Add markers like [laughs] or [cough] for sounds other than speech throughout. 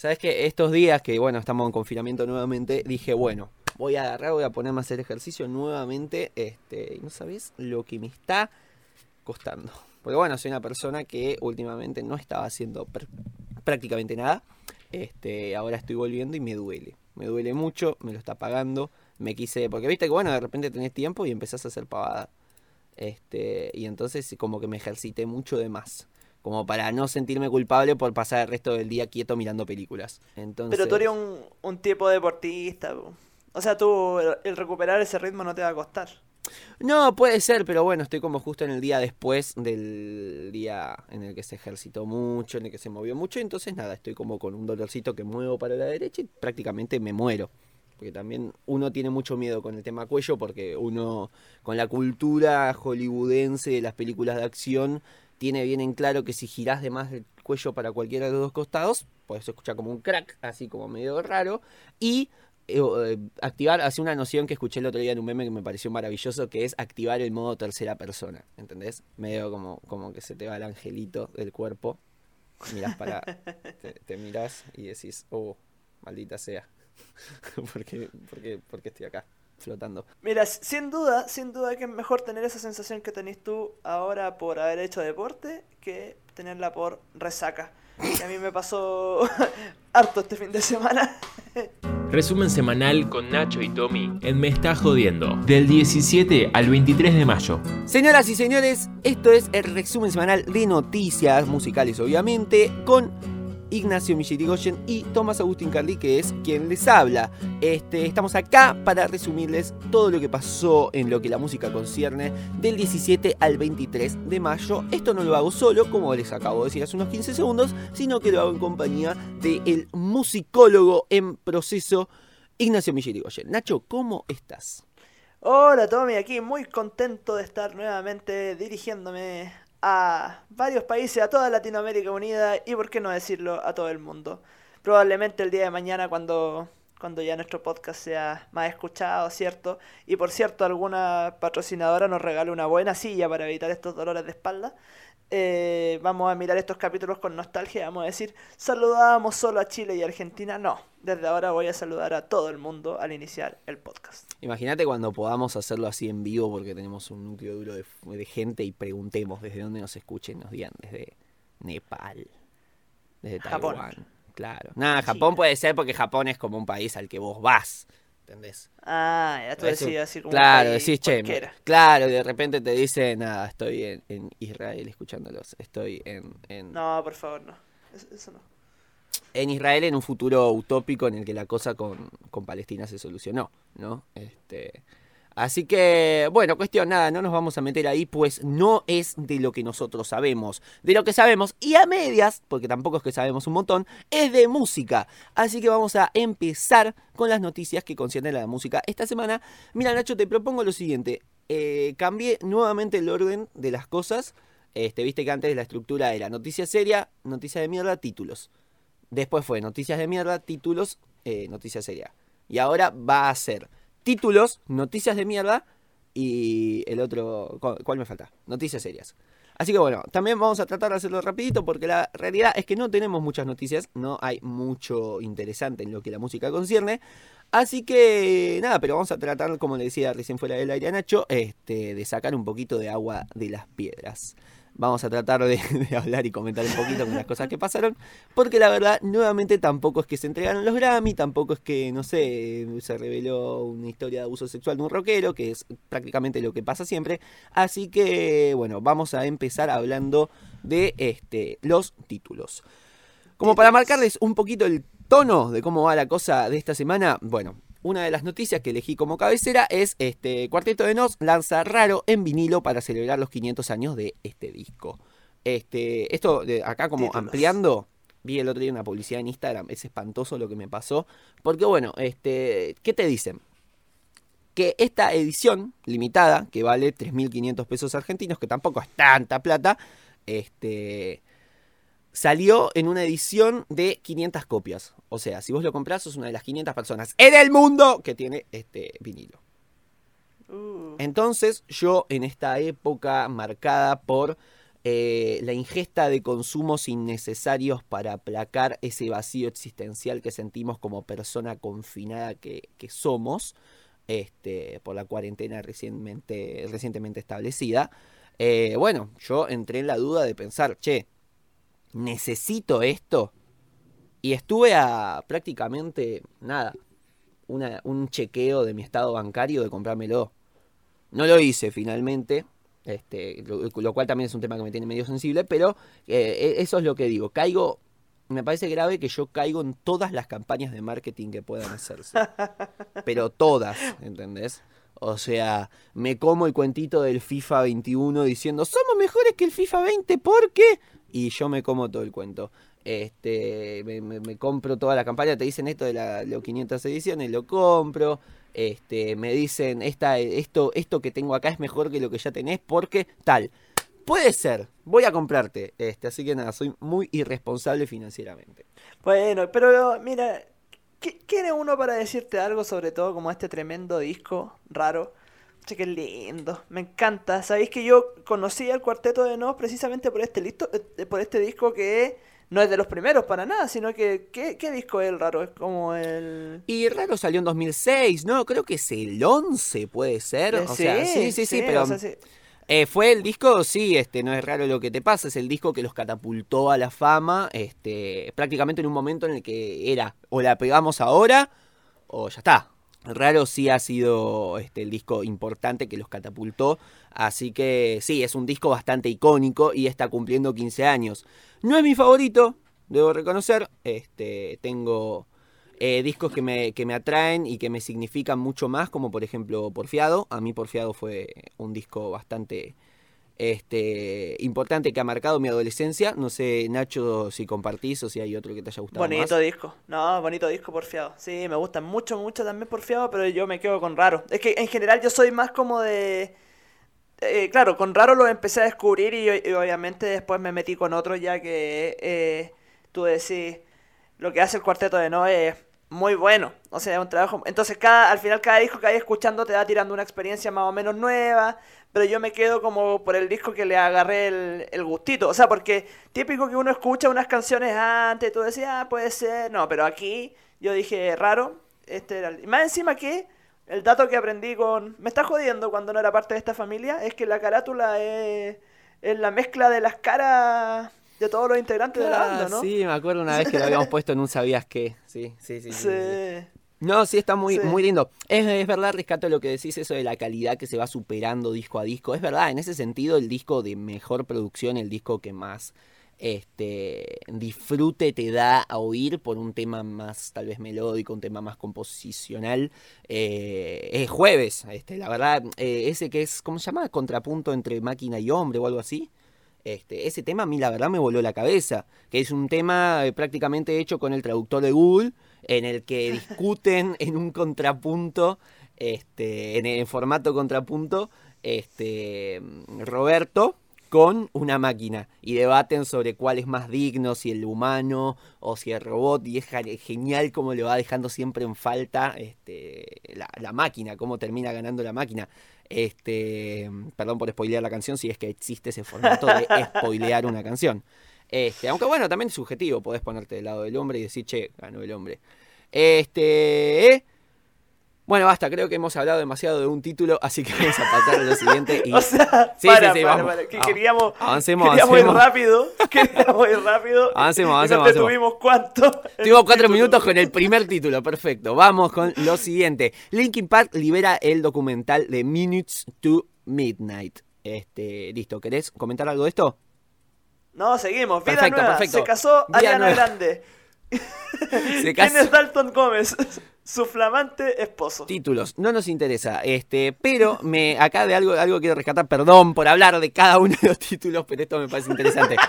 Sabes que estos días que, bueno, estamos en confinamiento nuevamente, dije, bueno, voy a agarrar, voy a ponerme a hacer ejercicio nuevamente. Este, y no sabes lo que me está costando. Porque bueno, soy una persona que últimamente no estaba haciendo prácticamente nada. Este, ahora estoy volviendo y me duele. Me duele mucho, me lo está pagando. Me quise, porque viste que bueno, de repente tenés tiempo y empezás a hacer pavada. Este, y entonces como que me ejercité mucho de más. Como para no sentirme culpable por pasar el resto del día quieto mirando películas. Entonces... Pero tú eres un, un tipo deportista. O sea, tú el recuperar ese ritmo no te va a costar. No, puede ser, pero bueno, estoy como justo en el día después del día en el que se ejercitó mucho, en el que se movió mucho, entonces nada, estoy como con un dolorcito que muevo para la derecha y prácticamente me muero. Porque también uno tiene mucho miedo con el tema cuello, porque uno con la cultura hollywoodense de las películas de acción tiene bien en claro que si girás de más el cuello para cualquiera de los dos costados, puedes escuchar como un crack, así como medio raro, y eh, eh, activar, hace una noción que escuché el otro día en un meme que me pareció maravilloso, que es activar el modo tercera persona, ¿entendés? Medio como, como que se te va el angelito del cuerpo, mirás para, te, mirás y decís, oh, maldita sea, ¿Por qué, por, estoy acá? Flotando. Mira, sin duda, sin duda que es mejor tener esa sensación que tenés tú ahora por haber hecho deporte que tenerla por resaca. Y a mí me pasó [laughs] harto este fin de semana. [laughs] Resumen semanal con Nacho y Tommy en Me Está Jodiendo, del 17 al 23 de mayo. Señoras y señores, esto es el resumen semanal de noticias musicales, obviamente, con Ignacio Millirigoyen y Tomás Agustín Carli, que es quien les habla. Este, estamos acá para resumirles todo lo que pasó en lo que la música concierne del 17 al 23 de mayo. Esto no lo hago solo, como les acabo de decir hace unos 15 segundos, sino que lo hago en compañía del musicólogo en proceso, Ignacio Millirigoyen. Nacho, ¿cómo estás? Hola Tommy, aquí muy contento de estar nuevamente dirigiéndome a varios países, a toda Latinoamérica unida y, por qué no decirlo, a todo el mundo. Probablemente el día de mañana cuando, cuando ya nuestro podcast sea más escuchado, ¿cierto? Y por cierto, alguna patrocinadora nos regale una buena silla para evitar estos dolores de espalda. Eh, vamos a mirar estos capítulos con nostalgia. Vamos a decir, saludábamos solo a Chile y Argentina. No, desde ahora voy a saludar a todo el mundo al iniciar el podcast. Imagínate cuando podamos hacerlo así en vivo porque tenemos un núcleo duro de, gente y preguntemos desde dónde nos escuchen. Nos digan desde Nepal, desde Taiwán. Claro. Nada, Japón puede ser porque Japón es como un país al que vos vas. ¿Entendés? Ah, ya tú decías así como Claro, decís, che, claro, y de repente te dice, nada, estoy en, Israel escuchándolos, estoy en, No, por favor, no, eso, no. En Israel en un futuro utópico en el que la cosa con, con Palestina se solucionó, ¿no? Este... Así que, bueno, cuestión nada, no nos vamos a meter ahí, pues no es de lo que nosotros sabemos. De lo que sabemos, y a medias, porque tampoco es que sabemos un montón, es de música. Así que vamos a empezar con las noticias que conciernen a la música esta semana. Mira, Nacho, te propongo lo siguiente. Eh, cambié nuevamente el orden de las cosas. Este, viste que antes la estructura era noticia seria, noticia de mierda, títulos. Después fue noticias de mierda, títulos, eh, noticia seria. Y ahora va a ser títulos, noticias de mierda y el otro, ¿cuál me falta? Noticias serias. Así que bueno, también vamos a tratar de hacerlo rapidito porque la realidad es que no tenemos muchas noticias, no hay mucho interesante en lo que la música concierne. Así que nada, pero vamos a tratar, como le decía recién fuera del aire a Nacho, este, de sacar un poquito de agua de las piedras vamos a tratar [laughs] de, hablar y comentar un poquito con las cosas que pasaron, porque la verdad, nuevamente tampoco es que se entregaron los Grammy, tampoco es que, no sé, se reveló una historia de abuso sexual de un rockero, que es prácticamente lo que pasa siempre. Así que, bueno, vamos a empezar hablando de este, los títulos. Como para marcarles un poquito el tono de cómo va la cosa de esta semana, bueno, una de las noticias que elegí como cabecera es este Cuarteto de Nos lanza Raro en vinilo para celebrar los 500 años de este disco. Este, esto de acá como ampliando, vi el otro día una publicidad en Instagram, es espantoso lo que me pasó, porque bueno, este, ¿qué te dicen? Que esta edición limitada, que vale 3.500 pesos argentinos, que tampoco es tanta plata, este, salió en una edición de 500 copias. O sea, si vos lo compras, sos una de las 500 personas en el mundo que tiene este vinilo. Uh. Entonces, yo en esta época marcada por eh, la ingesta de consumos innecesarios para aplacar ese vacío existencial que sentimos como persona confinada que, que somos este, por la cuarentena recientemente, recientemente establecida. Eh, bueno, yo entré en la duda de pensar, che, ¿necesito esto? Y estuve a prácticamente nada, una, un chequeo de mi estado bancario de comprármelo. No lo hice finalmente, este, lo, cual también es un tema que me tiene medio sensible, pero eh, e, eso es lo que digo. Caigo, me parece grave que yo caigo en todas las campañas de marketing que puedan hacerse. [laughs] pero todas, ¿entendés? O sea, me como el cuentito del FIFA 21 diciendo, somos mejores que el FIFA 20, ¿por qué? Y yo me como todo el cuento. Este, me, compro toda la campaña, te dicen esto de la, los 500 ediciones, lo compro. Este, me dicen, esta, esto, esto que tengo acá es mejor que lo que ya tenés porque tal. Puede ser, voy a comprarte. Este, así que nada, soy muy irresponsable financieramente. Bueno, pero mira, ¿quién es uno para decirte algo sobre todo como este tremendo disco raro? Che, qué lindo, me encanta. Sabéis que yo conocí al cuarteto de Nos precisamente por este, listo, eh, por este disco que no es de los primeros para nada, sino que ¿qué, disco es el raro? Es como el... Y raro salió en 2006, ¿no? Creo que es el 11, puede ser. O sí, sea, sí, sí, sí, pero... Eh, fue el disco, sí, este, no es raro lo que te pasa, es el disco que los catapultó a la fama, este, prácticamente en un momento en el que era o la pegamos ahora o ya está. Raro sí ha sido este, el disco importante que los catapultó, así que sí, es un disco bastante icónico y está cumpliendo 15 años. No es mi favorito, debo reconocer. Este, tengo eh, discos que me, que me atraen y que me significan mucho más, como por ejemplo Porfiado. A mí Porfiado fue un disco bastante este, importante que ha marcado mi adolescencia. No sé, Nacho, si compartís o si hay otro que te haya gustado. Bonito disco, no, bonito disco Porfiado. Sí, me gusta mucho, mucho también Porfiado, pero yo me quedo con raro. Es que en general yo soy más como de eh, claro, con Raro lo empecé a descubrir y, obviamente después me metí con otro ya que eh, tú decís, lo que hace el cuarteto de No es muy bueno. O sea, es un trabajo... Entonces cada, al final cada disco que hay escuchando te va tirando una experiencia más o menos nueva, pero yo me quedo como por el disco que le agarré el, el gustito. O sea, porque típico que uno escucha unas canciones antes, tú decías, ah, puede ser, no, pero aquí yo dije, raro, este era el... Y más encima que el dato que aprendí con... Me está jodiendo cuando no era parte de esta familia, es que la carátula es, la mezcla de las caras de todos los integrantes de la banda, ¿no? Sí, me acuerdo una vez que lo habíamos puesto en un Sabías qué. Sí, sí, sí. sí, No, sí, está muy, muy lindo. Es, es, verdad, rescato lo que decís, eso de la calidad que se va superando disco a disco. Es verdad, en ese sentido, el disco de mejor producción, el disco que más este, disfrute te da a oír por un tema más tal vez melódico, un tema más composicional. Eh, es jueves, este, la verdad, eh, ese que es, ¿cómo se llama? Contrapunto entre máquina y hombre o algo así. Este, ese tema a mí la verdad me voló la cabeza, que es un tema eh, prácticamente hecho con el traductor de Google, en el que [laughs] discuten en un contrapunto, este, en el formato contrapunto, este, Roberto, con una máquina y debaten sobre cuál es más digno, si el humano o si el robot y es genial cómo le va dejando siempre en falta este, la, máquina, cómo termina ganando la máquina. Este, perdón por spoilear la canción si es que existe ese formato de [laughs] spoilear una canción. Este, aunque bueno, también es subjetivo, podés ponerte del lado del hombre y decir, che, ganó el hombre. Este, bueno, basta, creo que hemos hablado demasiado de un título, así que vamos a pasar a lo siguiente. [laughs] Y... O sea, sí, para, sí, sí, vamos. que ah, queríamos, avancemos, queríamos ir rápido, [laughs] queríamos ir rápido. Avancemos, avancemos. Y tuvimos cuánto. Tuvimos [laughs] cuatro minutos con el primer título, perfecto. Vamos con lo siguiente. Linkin Park libera el documental de Minutes to Midnight. Este, listo, ¿querés comentar algo de esto? No, seguimos. Vida perfecto, nueva. perfecto. Se casó Ariana Grande. Se casó. ¿Quién es Dalton Gómez? Su flamante esposo. Títulos, no nos interesa. Este, pero me acá de algo, algo quiero rescatar, perdón por hablar de cada uno de los títulos, pero esto me parece interesante. [laughs]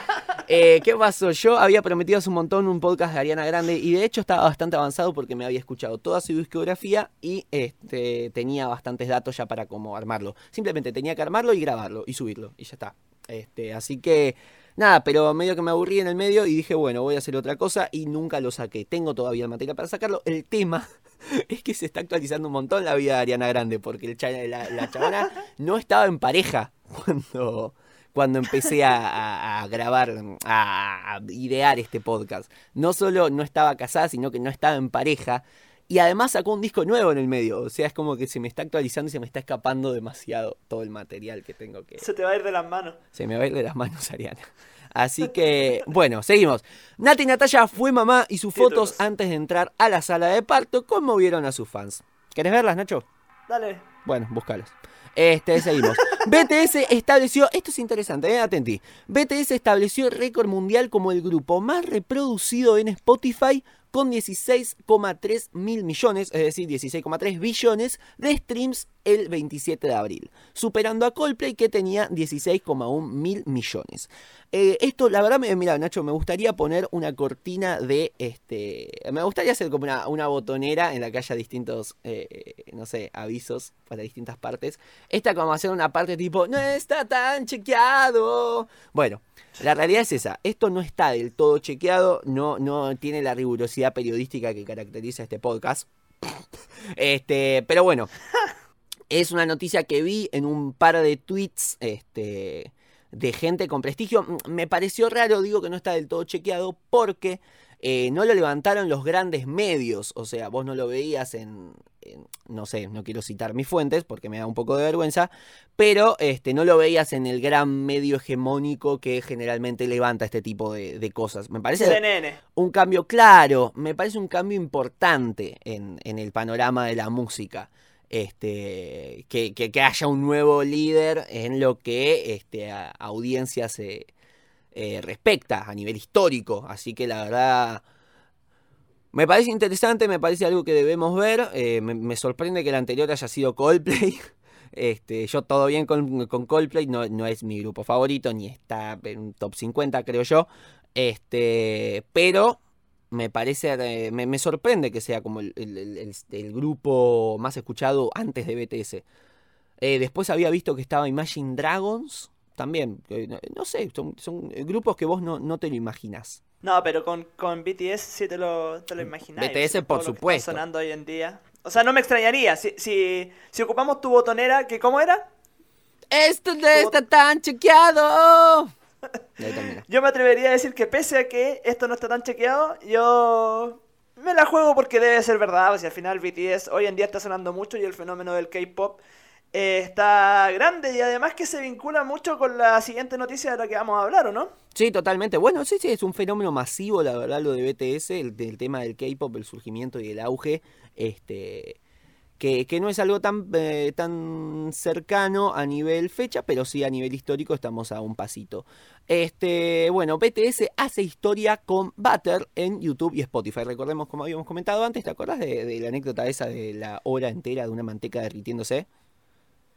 Eh, ¿Qué pasó? Yo había prometido hace un montón un podcast de Ariana Grande y de hecho estaba bastante avanzado porque me había escuchado toda su discografía y este, tenía bastantes datos ya para cómo armarlo. Simplemente tenía que armarlo y grabarlo y subirlo y ya está. Este, así que Nada, pero medio que me aburrí en el medio y dije, bueno, voy a hacer otra cosa y nunca lo saqué. Tengo todavía el material para sacarlo. El tema [laughs] es que se está actualizando un montón la vida de Ariana Grande porque el la, la chavana no estaba en pareja [laughs] cuando, cuando empecé a, a- a grabar, a, a idear este podcast. No solo no estaba casada, sino que no estaba en pareja. Y además sacó un disco nuevo en el medio. O sea, es como que se me está actualizando y se me está escapando demasiado todo el material que tengo que... Se te va a ir de las manos. Se me va a ir de las manos, Ariana. Así que, bueno, seguimos. Nati Natalia fue mamá y sus Títulos. fotos antes de entrar a la sala de parto conmovieron a sus fans. ¿Querés verlas, Nacho? Dale. Bueno, búscalas. Este, seguimos. BTS estableció, esto es interesante, eh, atentí. BTS estableció el récord mundial como el grupo más reproducido en Spotify con 16,3 mil millones, es decir, 16,3 billones de streams el 27 de abril, superando a Coldplay que tenía 16,1 mil millones. Eh, esto, la verdad, mira, Nacho, me gustaría poner una cortina de, este, me gustaría hacer como una, una botonera en la que haya distintos, eh, no sé, avisos para distintas partes. Esta como hacer una parte tipo, no está tan chequeado. Bueno, la realidad es esa, esto no está del todo chequeado, no, no tiene la rigurosidad periodística que caracteriza este podcast. [laughs] Este, pero bueno, [laughs] es una noticia que vi en un par de tweets este, de gente con prestigio. Me pareció raro, digo que no está del todo chequeado, porque eh, no lo levantaron los grandes medios. O sea, vos no lo veías en, en- no sé, no quiero citar mis fuentes porque me da un poco de vergüenza, pero este, no lo veías en el gran medio hegemónico que generalmente levanta este tipo de, de cosas. Me parece CNN. un cambio claro, me parece un cambio importante en, en el panorama de la música. Este, que, que- que haya un nuevo líder en lo que este, a, audiencia se eh, respecta a nivel histórico. Así que la verdad me parece interesante, me parece algo que debemos ver. eh, me, sorprende que el anterior haya sido Coldplay. [laughs] Este, yo todo bien con, Coldplay, no, es mi grupo favorito, ni está en top 50, creo yo. Este, pero me parece, eh, me, sorprende que sea como el- el grupo más escuchado antes de BTS. Eh, después había visto que estaba Imagine Dragons, también, eh, no, sé, son, son grupos que vos no, no te lo imaginas. No, pero con, con BTS sí te lo, te lo imagináis. BTS, por supuesto. sonando hoy en día. O sea, no me extrañaría. Si, si, si ocupamos tu botonera, que ¿cómo era? ¡Esto no está tan chequeado! Yo me atrevería a decir que pese a que esto no está tan chequeado, yo me la juego porque debe ser verdad. O sea, al final BTS hoy en día está sonando mucho y el fenómeno del K-pop eh, está grande y además que se vincula mucho con la siguiente noticia de la que vamos a hablar, ¿o no? Sí, totalmente. Bueno, sí, sí, es un fenómeno masivo, la verdad, lo de BTS, el, del tema del K-pop, el surgimiento y el auge, este, que, que no es algo tan, eh, tan cercano a nivel fecha, pero sí a nivel histórico estamos a un pasito. Este, bueno, BTS hace historia con Butter en YouTube y Spotify. Recordemos, como habíamos comentado antes, ¿te acuerdas de, de la anécdota esa de la hora entera de una manteca derritiéndose?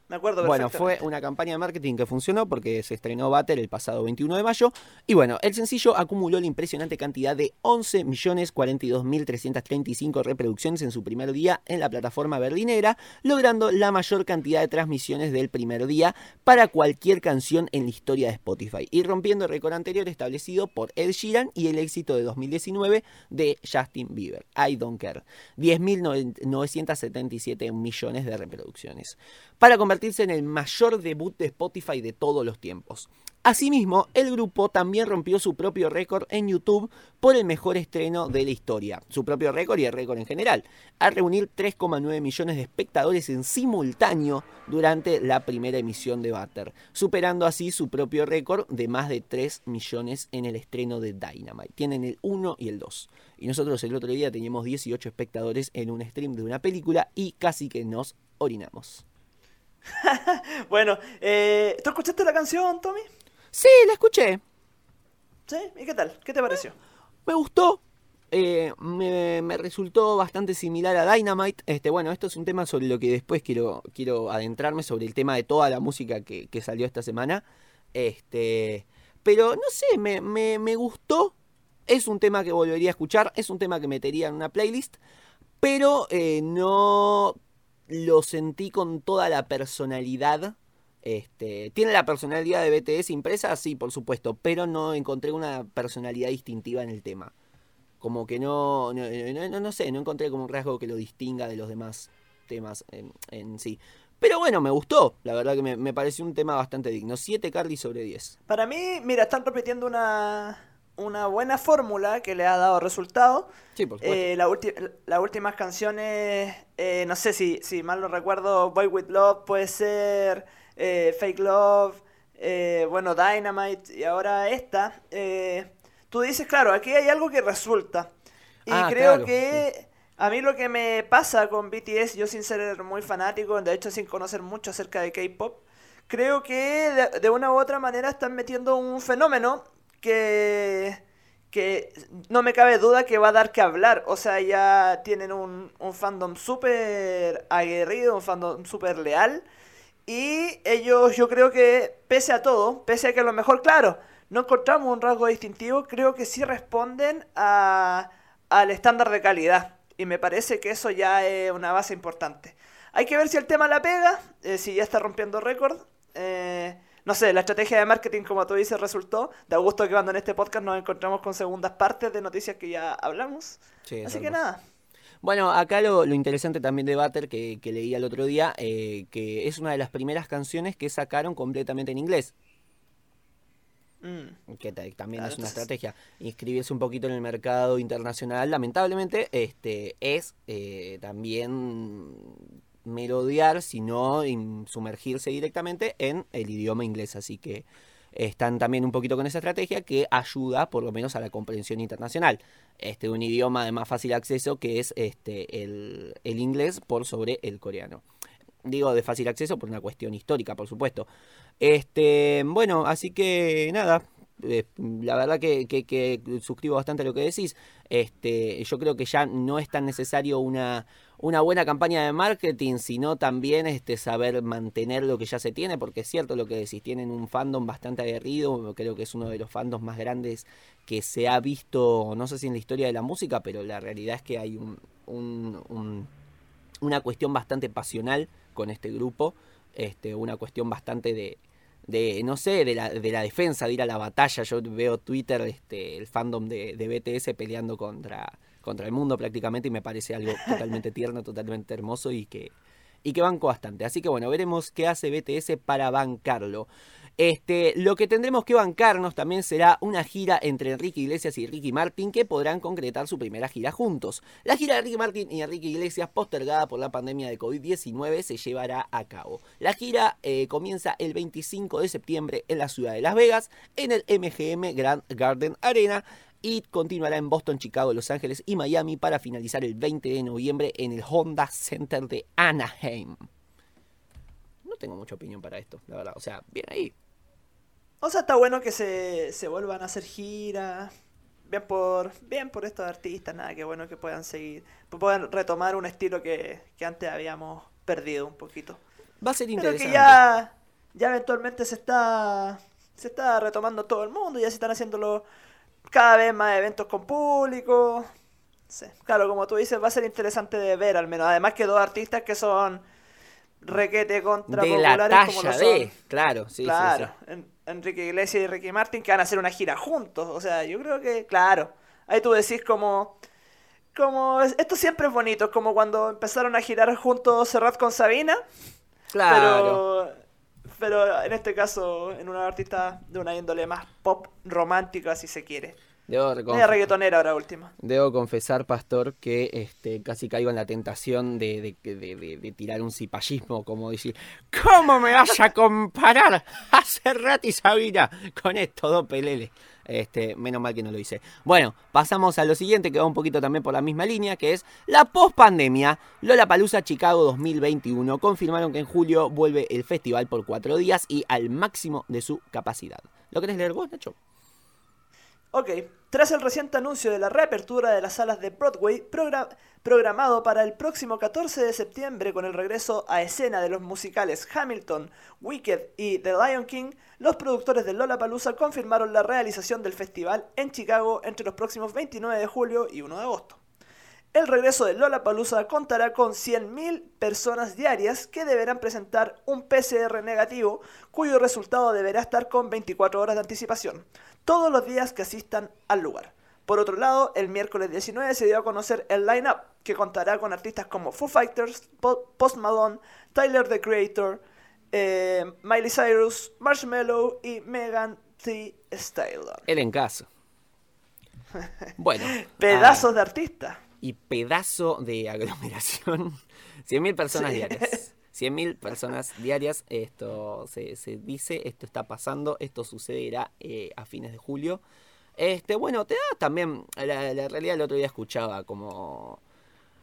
Me acuerdo Bueno, fue una campaña de marketing que funcionó porque se estrenó Butter el pasado 21 de mayo. Y bueno, el sencillo acumuló la impresionante cantidad de 11.042.335 reproducciones en su primer día en la plataforma berlinera, logrando la mayor cantidad de transmisiones del primer día para cualquier canción en la historia de Spotify. Y rompiendo el récord anterior establecido por Ed Sheeran y el éxito de 2019 de Justin Bieber, I Don't Care, 10.977 millones de reproducciones. Para convertirse en el mayor debut de Spotify de todos los tiempos. Asimismo, el grupo también rompió su propio récord en YouTube por el mejor estreno de la historia, su propio récord y el récord en general, al reunir 3,9 millones de espectadores en simultáneo durante la primera emisión de Butter, superando así su propio récord de más de 3 millones en el estreno de Dynamite. Tienen el 1 y el 2. Y nosotros el otro día teníamos 18 espectadores en un stream de una película y casi que nos orinamos. [laughs] Bueno, eh, ¿tú escuchaste la canción, Tommy? Sí, la escuché. ¿Sí? ¿Y qué tal? ¿Qué te pareció? Me gustó. eh, me, me resultó bastante similar a Dynamite. Este, bueno, esto es un tema sobre lo que después quiero, quiero adentrarme, sobre el tema de toda la música que, que salió esta semana. Este, pero no sé, me, me, me gustó. Es un tema que volvería a escuchar, es un tema que metería en una playlist, pero eh, no lo sentí con toda la personalidad. Este, ¿Tiene la personalidad de BTS impresa? Sí, por supuesto, pero no encontré una personalidad distintiva en el tema. Como que no, no, no, no- sé, no encontré como un rasgo que lo distinga de los demás temas en, en sí. Pero bueno, me gustó. La verdad que me, me pareció un tema bastante digno. 7 Carly sobre 10. Para mí, mira, están repitiendo una, una buena fórmula que le ha dado resultado. Sí, por. Eh, la las últimas canciones, eh, no sé si, si mal no recuerdo, Boy With Love puede ser, eh, Fake Love, eh, bueno, Dynamite y ahora esta. eh, tú dices, claro, aquí hay algo que resulta. Y Ah, creo claro, que a mí lo que me pasa con BTS, yo sin ser muy fanático, de hecho sin conocer mucho acerca de K-Pop, creo que de, de una u otra manera están metiendo un fenómeno que, que no me cabe duda que va a dar que hablar. O sea, ya tienen un, un fandom súper aguerrido, un fandom súper leal. Y ellos, yo creo que, pese a todo, pese a que a lo mejor, claro, no encontramos un rasgo distintivo, creo que sí responden a, al estándar de calidad. Y me parece que eso ya es una base importante. Hay que ver si el tema la pega, eh, si ya está rompiendo récord. Eh, no sé, la estrategia de marketing, como tú dices, resultó. Da gusto que cuando en este podcast nos encontramos con segundas partes de noticias que ya hablamos. Sí, Así que nada. Bueno, acá lo, lo interesante también de Butter que, que leí el otro día, eh, que es una de las primeras canciones que sacaron completamente en inglés. Mm. que ta- también Claro, es una entonces- estrategia. Inscribirse un poquito en el mercado internacional, lamentablemente, este es eh, también merodear, sino in- sumergirse directamente en el idioma inglés. Así que están también un poquito con esa estrategia que ayuda por lo menos a la comprensión internacional. Este, un idioma de más fácil acceso que es este, el, el inglés por sobre el coreano. Digo de fácil acceso por una cuestión histórica, por supuesto. Este, bueno, así que nada. eh, la verdad que, que- que suscribo bastante lo que decís. Este, yo creo que ya no es tan necesario una, una buena campaña de marketing, sino también este, saber mantener lo que ya se tiene, porque es cierto lo que decís, tienen un fandom bastante aguerrido, creo que es uno de los fandoms más grandes que se ha visto, no sé si en la historia de la música, pero la realidad es que hay un, un- un- una cuestión bastante pasional con este grupo, este, una cuestión bastante de, de no sé, de la, de la defensa, de ir a la batalla. Yo veo Twitter, este, el fandom de, de BTS peleando contra, contra el mundo prácticamente y me parece algo [laughs] totalmente tierno, totalmente hermoso y que, y que banco bastante. Así que bueno, veremos qué hace BTS para bancarlo. Este, lo que tendremos que bancarnos también será una gira entre Enrique Iglesias y Ricky Martin que podrán concretar su primera gira juntos. La gira de Ricky Martin y Enrique Iglesias, postergada por la pandemia de COVID-19, se llevará a cabo. La gira eh, comienza el 25 de septiembre en la ciudad de Las Vegas, en el MGM Grand Garden Arena, y continuará en Boston, Chicago, Los Ángeles y Miami para finalizar el 20 de noviembre en el Honda Center de Anaheim. No tengo mucha opinión para esto, la verdad. O sea, bien ahí. O sea, está bueno que se, se vuelvan a hacer giras. Bien por, bien por estos artistas, nada, que bueno que puedan seguir, puedan retomar un estilo que, que antes habíamos perdido un poquito. Va a ser Pero interesante. que ya, ya eventualmente se está, se está retomando todo el mundo, ya se están haciendo los- cada vez más eventos con público. Sí, Claro, como tú dices, va a ser interesante de ver al menos. Además que dos artistas que son requete contra de la populares como talla lo son. de. Claro, sí, claro, sí. En- Enrique Iglesias y Ricky Martin que van a hacer una gira juntos. O sea, yo creo que, claro, ahí tú decís como... Como, es- esto siempre es bonito, como cuando empezaron a girar juntos Serrat con Sabina, Claro. pero, pero en este caso en una artista de una índole más pop romántica, si se quiere. Debo, reconf- reggaetonera ahora última. debo confesar, Pastor, que este, casi caigo en la tentación de, de, de- de- de tirar un cipallismo, como decir, ¿cómo me vas a comparar [laughs] a Serrat y Sabina con estos dos peleles? Este, menos mal que no lo hice. Bueno, pasamos a lo siguiente, que va un poquito también por la misma línea, que es la post-pandemia. Lollapalooza Chicago 2021 confirmaron que en julio vuelve el festival por cuatro días y al máximo de su capacidad. ¿Lo querés leer vos, Nacho? Ok, tras el reciente anuncio de la reapertura de las salas de Broadway, progra- programado para el próximo 14 de septiembre con el regreso a escena de los musicales Hamilton, Wicked y The Lion King, los productores de Lollapalooza confirmaron la realización del festival en Chicago entre los próximos 29 de julio y 1 de agosto. El regreso de Lollapalooza contará con 100.000 personas diarias que deberán presentar un PCR negativo cuyo resultado deberá estar con 24 horas de anticipación, todos los días que asistan al lugar. Por otro lado, el miércoles 19 se dio a conocer el line-up, que contará con artistas como Foo Fighters, Post Malone, Tyler the Creator, eh, Miley Cyrus, Marshmello y Megan Thee Stallion. El en caso. Bueno. [laughs] Pedazos ah, de artistas. Y pedazo de [laughs] aglomeración. 100.000 personas diarias. 100.000 personas diarias. Esto se, dice, esto está pasando, esto sucederá eh, a fines de julio. Este, bueno, te da también. La, realidad el otro día escuchaba como.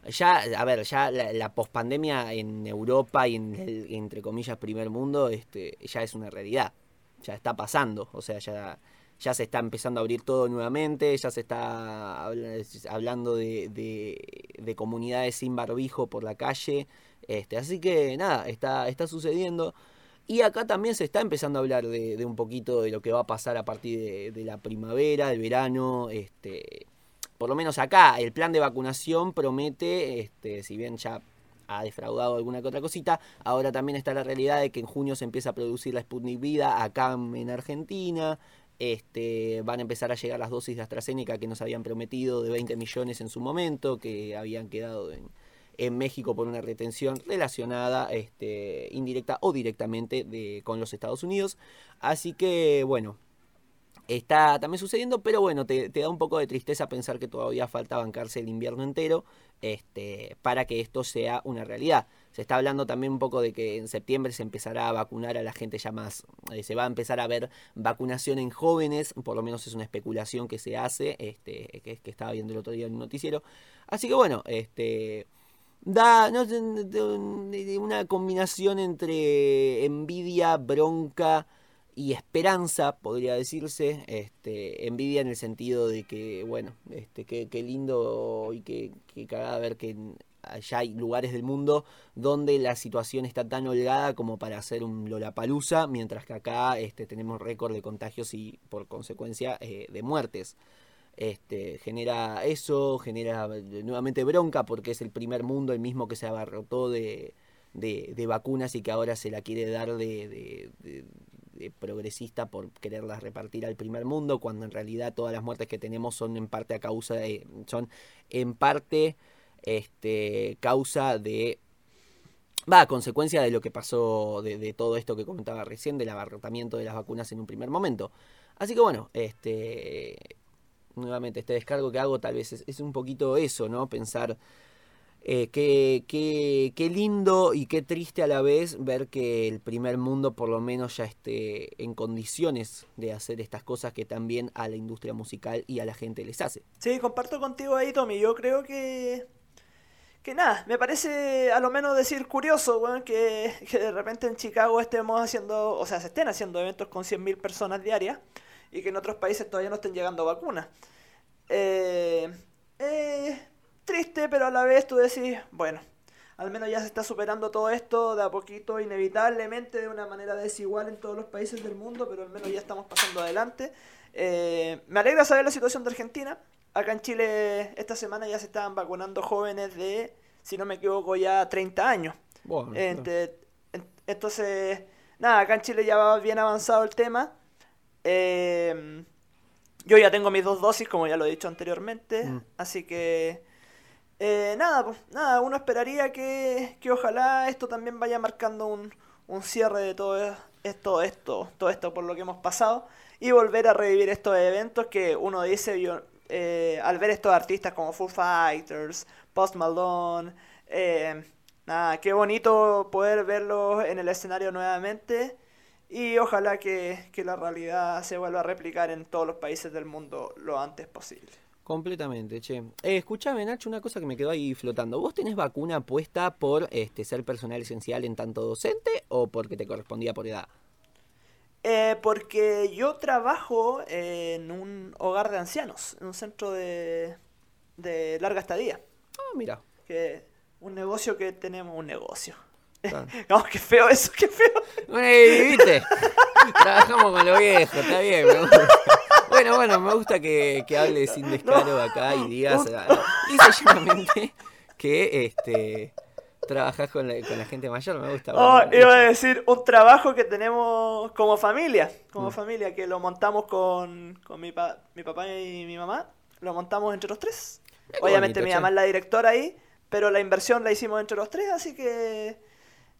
Ya, a ver, ya la, la pospandemia en Europa y en el, entre comillas, primer mundo, este, ya es una realidad. Ya está pasando. O sea, ya ya se está empezando a abrir todo nuevamente, ya se está hablando de, de, comunidades sin barbijo por la calle, este, así que nada, está, está sucediendo. Y acá también se está empezando a hablar de, un poquito de lo que va a pasar a partir de, la primavera, del verano, este, por lo menos acá el plan de vacunación promete, este, si bien ya ha defraudado alguna que otra cosita. Ahora también está la realidad de que en junio se empieza a producir la Sputnik Vida acá en Argentina. Este, van a empezar a llegar las dosis de AstraZeneca que nos habían prometido de 20 millones en su momento, que habían quedado en, México por una retención relacionada este, indirecta o directamente con los Estados Unidos. Así que bueno, está también sucediendo, pero bueno, te, te, da un poco de tristeza pensar que todavía falta bancarse el invierno entero este, para que esto sea una realidad. Se está hablando también un poco de que en septiembre se empezará a vacunar a la gente ya más, eh, se va a empezar a ver vacunación en jóvenes, por lo menos es una especulación que se hace, este, que, que estaba viendo el otro día en un noticiero. Así que bueno, este da no, una combinación entre envidia, bronca y esperanza, podría decirse. Este, envidia en el sentido de que, bueno, este, qué, lindo y qué, qué cagada ver que allá hay lugares del mundo donde la situación está tan holgada como para hacer un Lollapalooza, mientras que acá este, tenemos récord de contagios y por consecuencia eh, de muertes. Este, genera eso, genera eh, nuevamente bronca porque es el primer mundo, el mismo que se abarrotó de, de, vacunas y que ahora se la quiere dar de, de, progresista por quererlas repartir al primer mundo, cuando en realidad todas las muertes que tenemos son en parte a causa de, son en parte este, causa de va consecuencia de lo que pasó de, todo esto que comentaba recién del abarrotamiento de las vacunas en un primer momento. Así que bueno este nuevamente este descargo que hago tal vez es, un poquito eso no pensar eh, qué, qué, lindo y qué triste a la vez ver que el primer mundo por lo menos ya esté en condiciones de hacer estas cosas que también a la industria musical y a la gente les hace. Sí, comparto contigo ahí, Tommy. Yo creo que que nada, me parece a lo menos decir curioso, que, de repente en Chicago estemos haciendo, o sea, se estén haciendo eventos con 100.000 personas diarias y que en otros países todavía no estén llegando vacunas. Eh, eh, triste, pero a la vez tú decís, bueno, al menos ya se está superando todo esto de a poquito, inevitablemente, de una manera desigual en todos los países del mundo, pero al menos ya estamos pasando adelante. Eh, me alegra saber la situación de Argentina, acá en Chile esta semana ya se estaban vacunando jóvenes de, si no me equivoco, ya 30 años. entonces, nada, acá en Chile ya va bien avanzado el tema. Em, yo ya tengo mis dos dosis, como ya lo he dicho anteriormente, mm. así que... Eh, nada, pues, nada, uno esperaría que, que, ojalá esto también vaya marcando un, un cierre de todo esto, esto, todo esto por lo que hemos pasado y volver a revivir estos eventos que uno dice, eh, al ver estos artistas como Foo Fighters, Post Malone, eh, nada, qué bonito poder verlos en el escenario nuevamente y ojalá que, la realidad se vuelva a replicar en todos los países del mundo lo antes posible. Completamente, che. Eh, escúchame, Nacho, una cosa que me quedó ahí flotando. ¿Vos tenés vacuna puesta por este, ser personal esencial en tanto docente o porque te correspondía por edad? Eh, porque yo trabajo en un hogar de ancianos, en un centro de, de larga estadía. Ah, mira. Que un negocio que tenemos, un negocio. Claro. [laughs] qué feo eso, qué feo. ¿viste? Trabajamos con lo viejo, está bien. Bueno, bueno, me gusta que, que hables sin descaro acá y digas, dice que este trabajas con la, con la gente mayor, me gusta. Oh, iba a decir un trabajo que tenemos como familia, como mm. familia, que lo montamos con, con mi, mi papá y mi mamá. lo montamos entre los tres. Qué Obviamente bonito, mi che. mamá es la directora ahí, pero la inversión la hicimos entre los tres, así que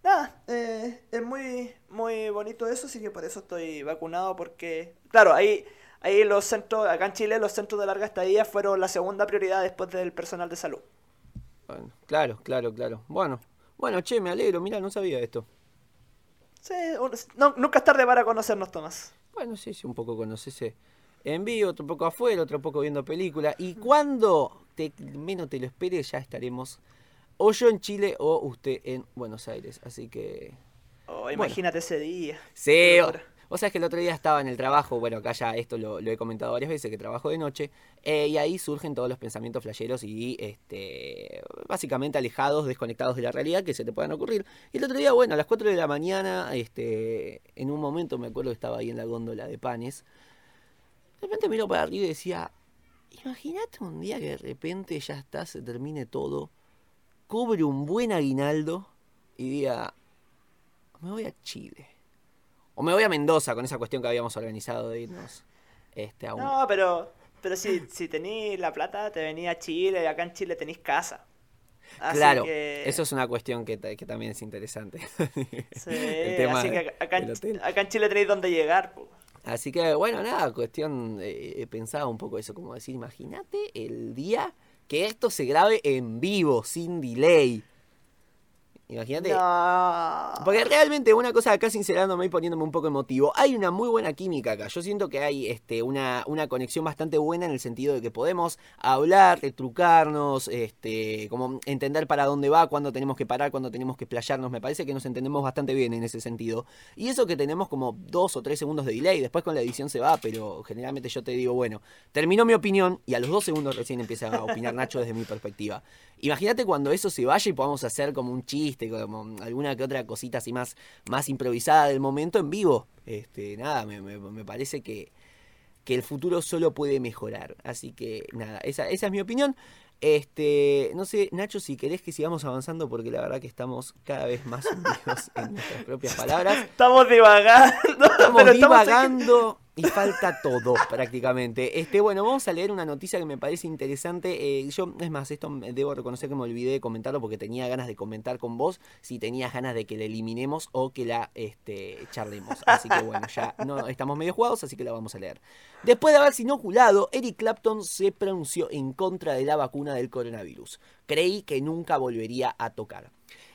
nada, eh, es muy muy bonito eso, así que por eso estoy vacunado porque claro, ahí ahí los centros acá en Chile los centros de larga estadía fueron la segunda prioridad después del personal de salud. Bueno, claro, claro, claro. Bueno, bueno, che, me alegro, mira, no sabía esto. Sí, un- no- nunca es tarde para conocernos, Tomás. Bueno, sí, sí, un poco conocese en vivo, otro poco afuera, otro poco viendo película. Y cuando te, menos te lo esperes, ya estaremos o yo en Chile o usted en Buenos Aires. Así que. Oh, imagínate ese día. Sí, o, vos sabés que el otro día estaba en el trabajo, bueno, acá ya esto lo, lo he comentado varias veces, que trabajo de noche, eh, y ahí surgen todos los pensamientos flasheros y este básicamente alejados, desconectados de la realidad que se te puedan ocurrir. Y el otro día, bueno, a las 4 de la mañana, este, en un momento me acuerdo que estaba ahí en la góndola de panes, de repente miro para arriba y decía, imagínate un día que de repente ya está, se termine todo, cobre un buen aguinaldo y diga, me voy a Chile. O me voy a Mendoza con esa cuestión que habíamos organizado de irnos este, a un... No, pero, pero si, si tenís la plata, te venía a Chile, y acá en Chile tenís casa. Así claro, que- eso es una cuestión que, que también es interesante. [laughs] Sí, el tema así que acá, en, hotel. acá en Chile tenéis donde llegar. po. Así que, bueno, nada, cuestión, eh, pensaba un poco eso, como decir, imagínate el día que esto se grabe en vivo, sin delay. Imagínate. No. Porque realmente una cosa acá sincerándome y poniéndome un poco emotivo, hay una muy buena química acá. Yo siento que hay este, una, una conexión bastante buena en el sentido de que podemos hablar, retrucarnos, este, como entender para dónde va, cuándo tenemos que parar, cuándo tenemos que explayarnos. Me parece que nos entendemos bastante bien en ese sentido. Y eso que tenemos como dos o tres segundos de delay, después con la edición se va, pero generalmente yo te digo, bueno, terminó mi opinión y a los dos segundos recién empieza a opinar Nacho desde mi perspectiva. Imagínate cuando eso se vaya y podamos hacer como un chiste, como alguna que otra cosita así más, más improvisada del momento en vivo. Este, nada, me, me- me parece que, que el futuro solo puede mejorar. Así que nada, esa, esa es mi opinión. Este, no sé, Nacho, si querés que sigamos avanzando, porque la verdad que estamos cada vez más hundidos en nuestras propias [laughs] palabras. Estamos divagando. Estamos divagando y falta todo [laughs] prácticamente. Este, bueno, vamos a leer una noticia que me parece interesante. Eh, yo, es más, esto debo reconocer que me olvidé de comentarlo porque tenía ganas de comentar con vos si tenías ganas de que la eliminemos o que la este, charlemos. Así que bueno, ya no estamos medio jugados, así que la vamos a leer. Después de haberse inoculado, Eric Clapton se pronunció en contra de la vacuna del coronavirus. Creí que nunca volvería a tocar.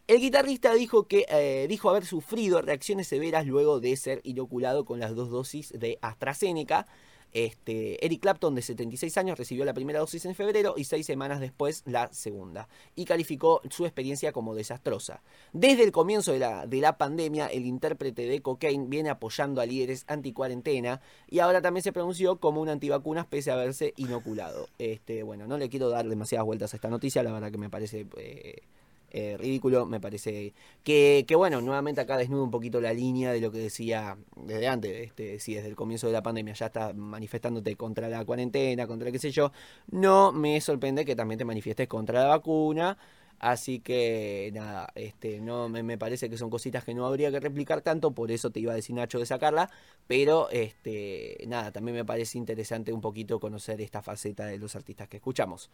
El guitarrista dijo que eh, dijo haber sufrido reacciones severas luego de ser inoculado con las dos dosis de AstraZeneca. Este, Eric Clapton, de 76 años, recibió la primera dosis en febrero y seis semanas después la segunda, y calificó su experiencia como desastrosa. Desde el comienzo de la, de la pandemia, el intérprete de Cocaine viene apoyando a líderes anticuarentena y ahora también se pronunció como un antivacunas pese a haberse inoculado. Este, bueno, no le quiero dar demasiadas vueltas a esta noticia, la verdad que me parece eh, eh, ridículo, me parece que, bueno, nuevamente acá desnudo un poquito la línea de lo que decía desde antes, este, si desde el comienzo de la pandemia ya estás manifestándote contra la cuarentena, contra qué sé yo, no me sorprende que también te manifiestes contra la vacuna. Así que nada, este, no me, me parece que son cositas que no habría que replicar tanto, por eso te iba a decir Nacho de sacarla, pero este, nada, también me parece interesante un poquito conocer esta faceta de los artistas que escuchamos.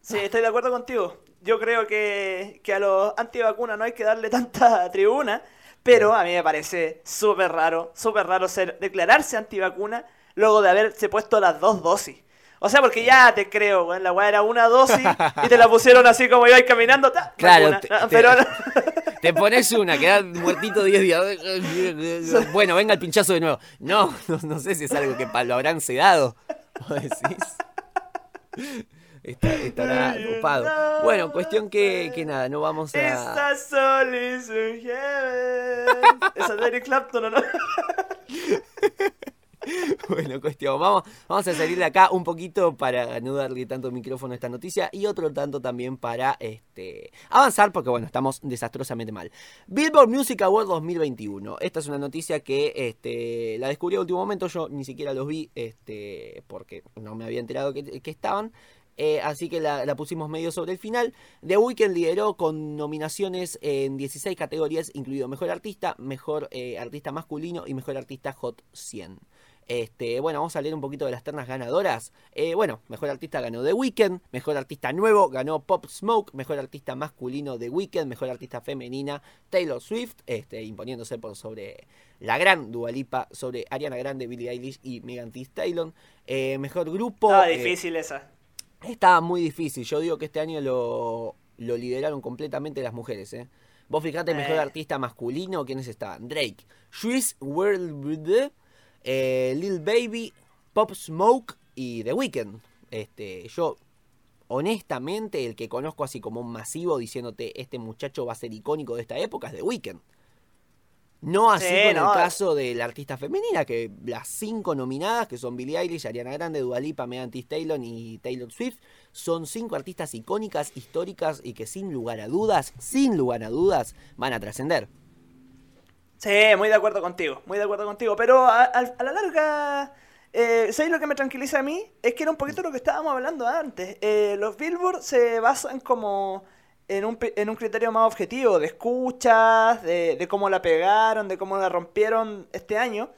Sí, estoy de acuerdo contigo. Yo creo que, que a los antivacunas no hay que darle tanta [laughs] tribuna, pero a mí me parece súper raro, súper raro ser, declararse antivacuna luego de haberse puesto las dos dosis. O sea, porque ya te creo, weón, la weá era una dosis y te la [laughs] pusieron así como ibais caminando. ta, Claro, te- te- pero [laughs] Te pones una, quedas muertito 10 días. Bueno, venga el pinchazo de nuevo. No, no, no sé si es algo que lo habrán sedado. ¿Vos decís? Está- estará ocupado. no. Bueno, cuestión que, que nada, no vamos a. esta sol is in heaven. Esa de Eric Clapton, ¿o no? [laughs] Bueno, cuestión. Vamos, vamos a salir de acá un poquito para no darle tanto micrófono a esta noticia y otro tanto también para este avanzar porque bueno, estamos desastrosamente mal. Billboard Music Award 2021. Esta es una noticia que este, la descubrí a último momento, yo ni siquiera los vi este, porque no me había enterado que, que estaban. Eh, así que la, la pusimos medio sobre el final. The Weeknd lideró con nominaciones en 16 categorías, incluido Mejor Artista, Mejor eh, Artista Masculino y Mejor Artista Hot 100. Este, bueno, vamos a leer un poquito de las ternas ganadoras. Eh, bueno, mejor artista ganó The Weeknd, mejor artista nuevo ganó Pop Smoke, mejor artista masculino The Weeknd, mejor artista femenina Taylor Swift, este, imponiéndose por sobre la gran Dualipa, sobre Ariana Grande, Billie Eilish y Megan Thee Stallion. Eh, mejor grupo. Estaba eh, difícil esa. Estaba muy difícil. Yo digo que este año lo, lo lideraron completamente las mujeres, ¿eh? Vos fijate, mejor Eh. artista masculino, ¿quiénes estaban? Drake, Swiss World, eh, Lil Baby, Pop Smoke y The Weeknd. Este, yo, honestamente, el que conozco así como un masivo diciéndote este muchacho va a ser icónico de esta época es The Weeknd. No así Sí, con no. el caso de la artista femenina, que las cinco nominadas, que son Billie Eilish, Ariana Grande, Dua Lipa, Megan Thee Stallion y Taylor Swift, son cinco artistas icónicas, históricas y que sin lugar a dudas, sin lugar a dudas, van a trascender. Sí, muy de acuerdo contigo, muy de acuerdo contigo. Pero a, a- a la larga, eh, ¿sabes lo que me tranquiliza a mí? Es que era un poquito lo que estábamos hablando antes. Eh, los Billboard se basan como en un, en un criterio más objetivo, de escuchas, de, de cómo la pegaron, de cómo la rompieron este año.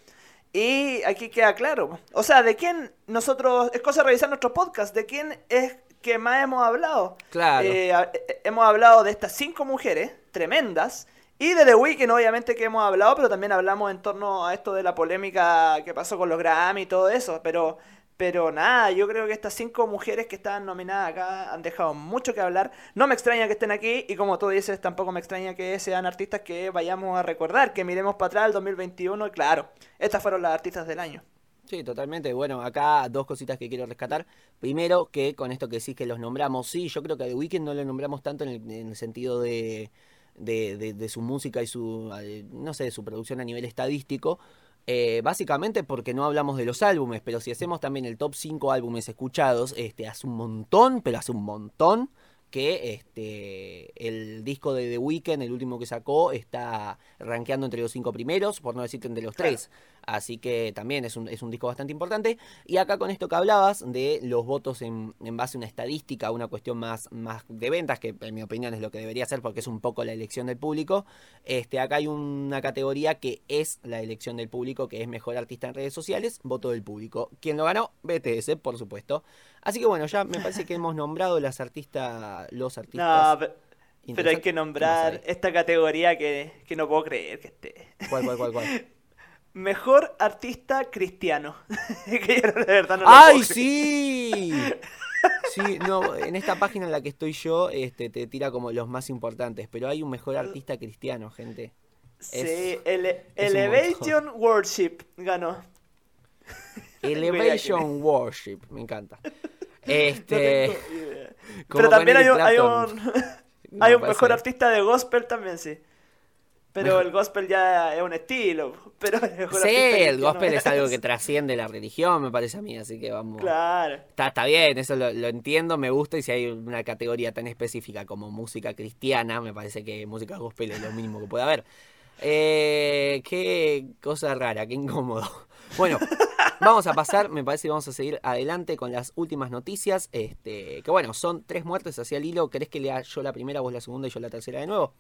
Y aquí queda claro. O sea, ¿de quién nosotros... Es cosa de revisar nuestro podcast, ¿de quién es que más hemos hablado? Claro. Eh, a- eh, hemos hablado de estas cinco mujeres tremendas. Y de The Weeknd, obviamente, que hemos hablado, pero también hablamos en torno a esto de la polémica que pasó con los Grammy y todo eso. Pero, pero nada, yo creo que estas cinco mujeres que estaban nominadas acá han dejado mucho que hablar. No me extraña que estén aquí, y como tú dices, tampoco me extraña que sean artistas que vayamos a recordar, que miremos para atrás el 2021. Y claro, estas fueron las artistas del año. Sí, totalmente. Bueno, acá dos cositas que quiero rescatar. Primero, que con esto que decís que los nombramos, sí, yo creo que a The Weeknd no lo nombramos tanto en el, en el sentido de, de, de- de su música y su, eh, no sé, su producción a nivel estadístico. Eh, básicamente porque no hablamos de los álbumes, pero si hacemos también el top 5 álbumes escuchados, este, hace un montón, pero hace un montón que este el disco de The Weeknd, el último que sacó, está rankeando entre los cinco primeros, por no decirte entre los Claro. tres. Así que también es un, es un disco bastante importante. Y acá con esto que hablabas de los votos en, en base a una estadística, una cuestión más, más de ventas, que en mi opinión es lo que debería ser porque es un poco la elección del público, este, acá hay una categoría que es la elección del público, que es mejor artista en redes sociales, voto del público. ¿Quién lo ganó? BTS, por supuesto. Así que bueno, ya me parece que hemos nombrado las artistas, los [laughs] artistas. No, pe- pero hay que ¿Qué más nombrar hay? esta categoría que, que no puedo creer que esté. ¿Cuál, cuál, cuál, cuál? [laughs] Mejor artista cristiano. [laughs] que yo de verdad no lo ¡Ay, sí! Sí, [laughs] no, en esta página en la que estoy yo, este, te tira como los más importantes, pero hay un mejor artista cristiano, gente. Sí, ele- Elevation Worship ganó. [laughs] Elevation Worship, me encanta. Este, No Pero también hay un, hay un, hay mejor artista de gospel también, sí. Pero el gospel ya es un estilo. [laughs] Pero Sí, el gospel es algo que [laughs] trasciende la religión, me parece a mí, así que vamos. Claro. Está, está bien, eso lo, lo entiendo, me gusta, y si hay una categoría tan específica como música cristiana, me parece que música gospel es lo mínimo que puede haber. Eh, qué cosa rara, qué incómodo. Bueno, [laughs] vamos a pasar, me parece que vamos a seguir adelante con las últimas noticias. Este, que bueno, son tres muertes hacia el hilo. ¿Querés que lea yo la primera, vos la segunda y yo la tercera de nuevo?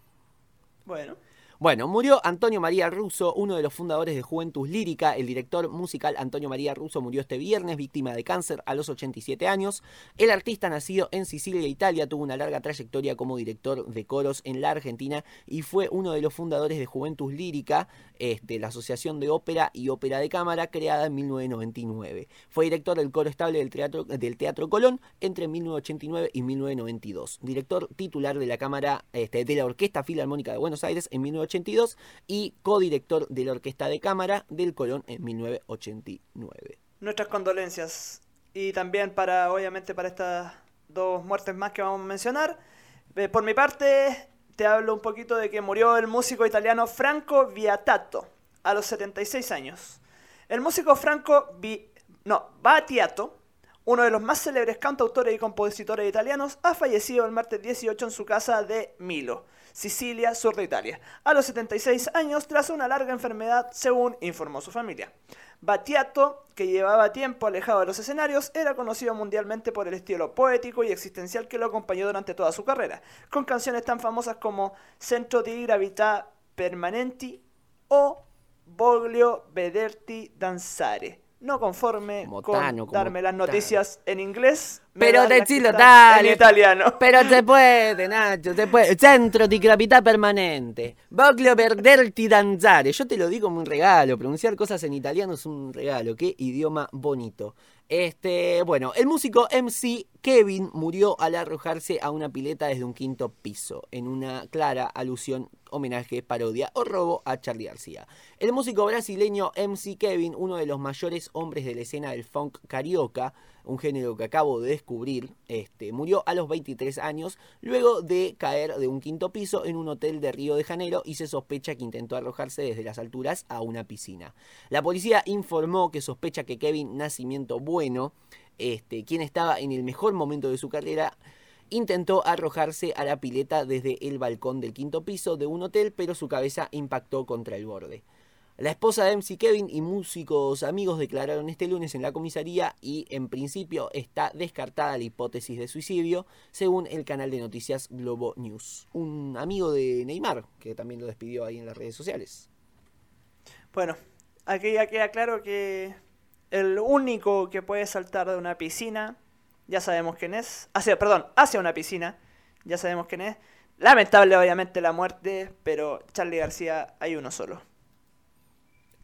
Bueno. Bueno, murió Antonio María Russo, uno de los fundadores de Juventus Lírica. El director musical Antonio María Russo murió este viernes, víctima de cáncer a los 87 años. El artista, nacido en Sicilia, Italia, tuvo una larga trayectoria como director de coros en la Argentina y fue uno de los fundadores de Juventus Lírica, este, la Asociación de Ópera y Ópera de Cámara, creada en 1999. Fue director del coro estable del Teatro, Colón entre 1989 y 1992. Director titular de la Cámara este, de la Orquesta Filarmónica de Buenos Aires en 1982 y codirector de la Orquesta de Cámara del Colón en 1989. Nuestras condolencias. Y también para, obviamente, para estas dos muertes más que vamos a mencionar. Eh, por mi parte, te hablo un poquito de que murió el músico italiano Franco Viatato a los 76 años. El músico Franco Vi... Battiato, uno de los más célebres cantautores y compositores italianos, ha fallecido el martes 18 en su casa de Milo, Sicilia, sur de Italia, a los 76 años tras una larga enfermedad, según informó su familia. Battiato, que llevaba tiempo alejado de los escenarios, era conocido mundialmente por el estilo poético y existencial que lo acompañó durante toda su carrera, con canciones tan famosas como Centro di Gravità Permanenti o Voglio Vederti Danzare. No conforme con darme las noticias en inglés, Pero decilo, dale. en italiano. [laughs] Pero se puede, Nacho, se puede. [laughs] Centro di gravità permanente. Voglio perderti danzare. Yo te lo digo como un regalo. Pronunciar cosas en italiano es un regalo. Qué idioma bonito. Este, bueno, el músico MC Kevin murió al arrojarse a una pileta desde un quinto piso, en una clara alusión, homenaje, parodia o robo a Charlie García. El músico brasileño MC Kevin, uno de los mayores hombres de la escena del funk carioca, un género que acabo de descubrir, este, murió a los 23 años luego de caer de un quinto piso en un hotel de Río de Janeiro y se sospecha que intentó arrojarse desde las alturas a una piscina. La policía informó que sospecha que Kevin Nacimiento Bueno, este, quien estaba en el mejor momento de su carrera, intentó arrojarse a la pileta desde el balcón del quinto piso de un hotel, pero su cabeza impactó contra el borde. La esposa de MC Kevin y músicos amigos declararon este lunes en la comisaría y en principio está descartada la hipótesis de suicidio, según el canal de noticias Globo News. Un amigo de Neymar, que también lo despidió ahí en las redes sociales. Bueno, aquí ya queda claro que el único que puede saltar de una piscina, ya sabemos quién es. Hacia, perdón, hacia una piscina, ya sabemos quién es. Lamentable, obviamente, la muerte, pero Charlie García hay uno solo.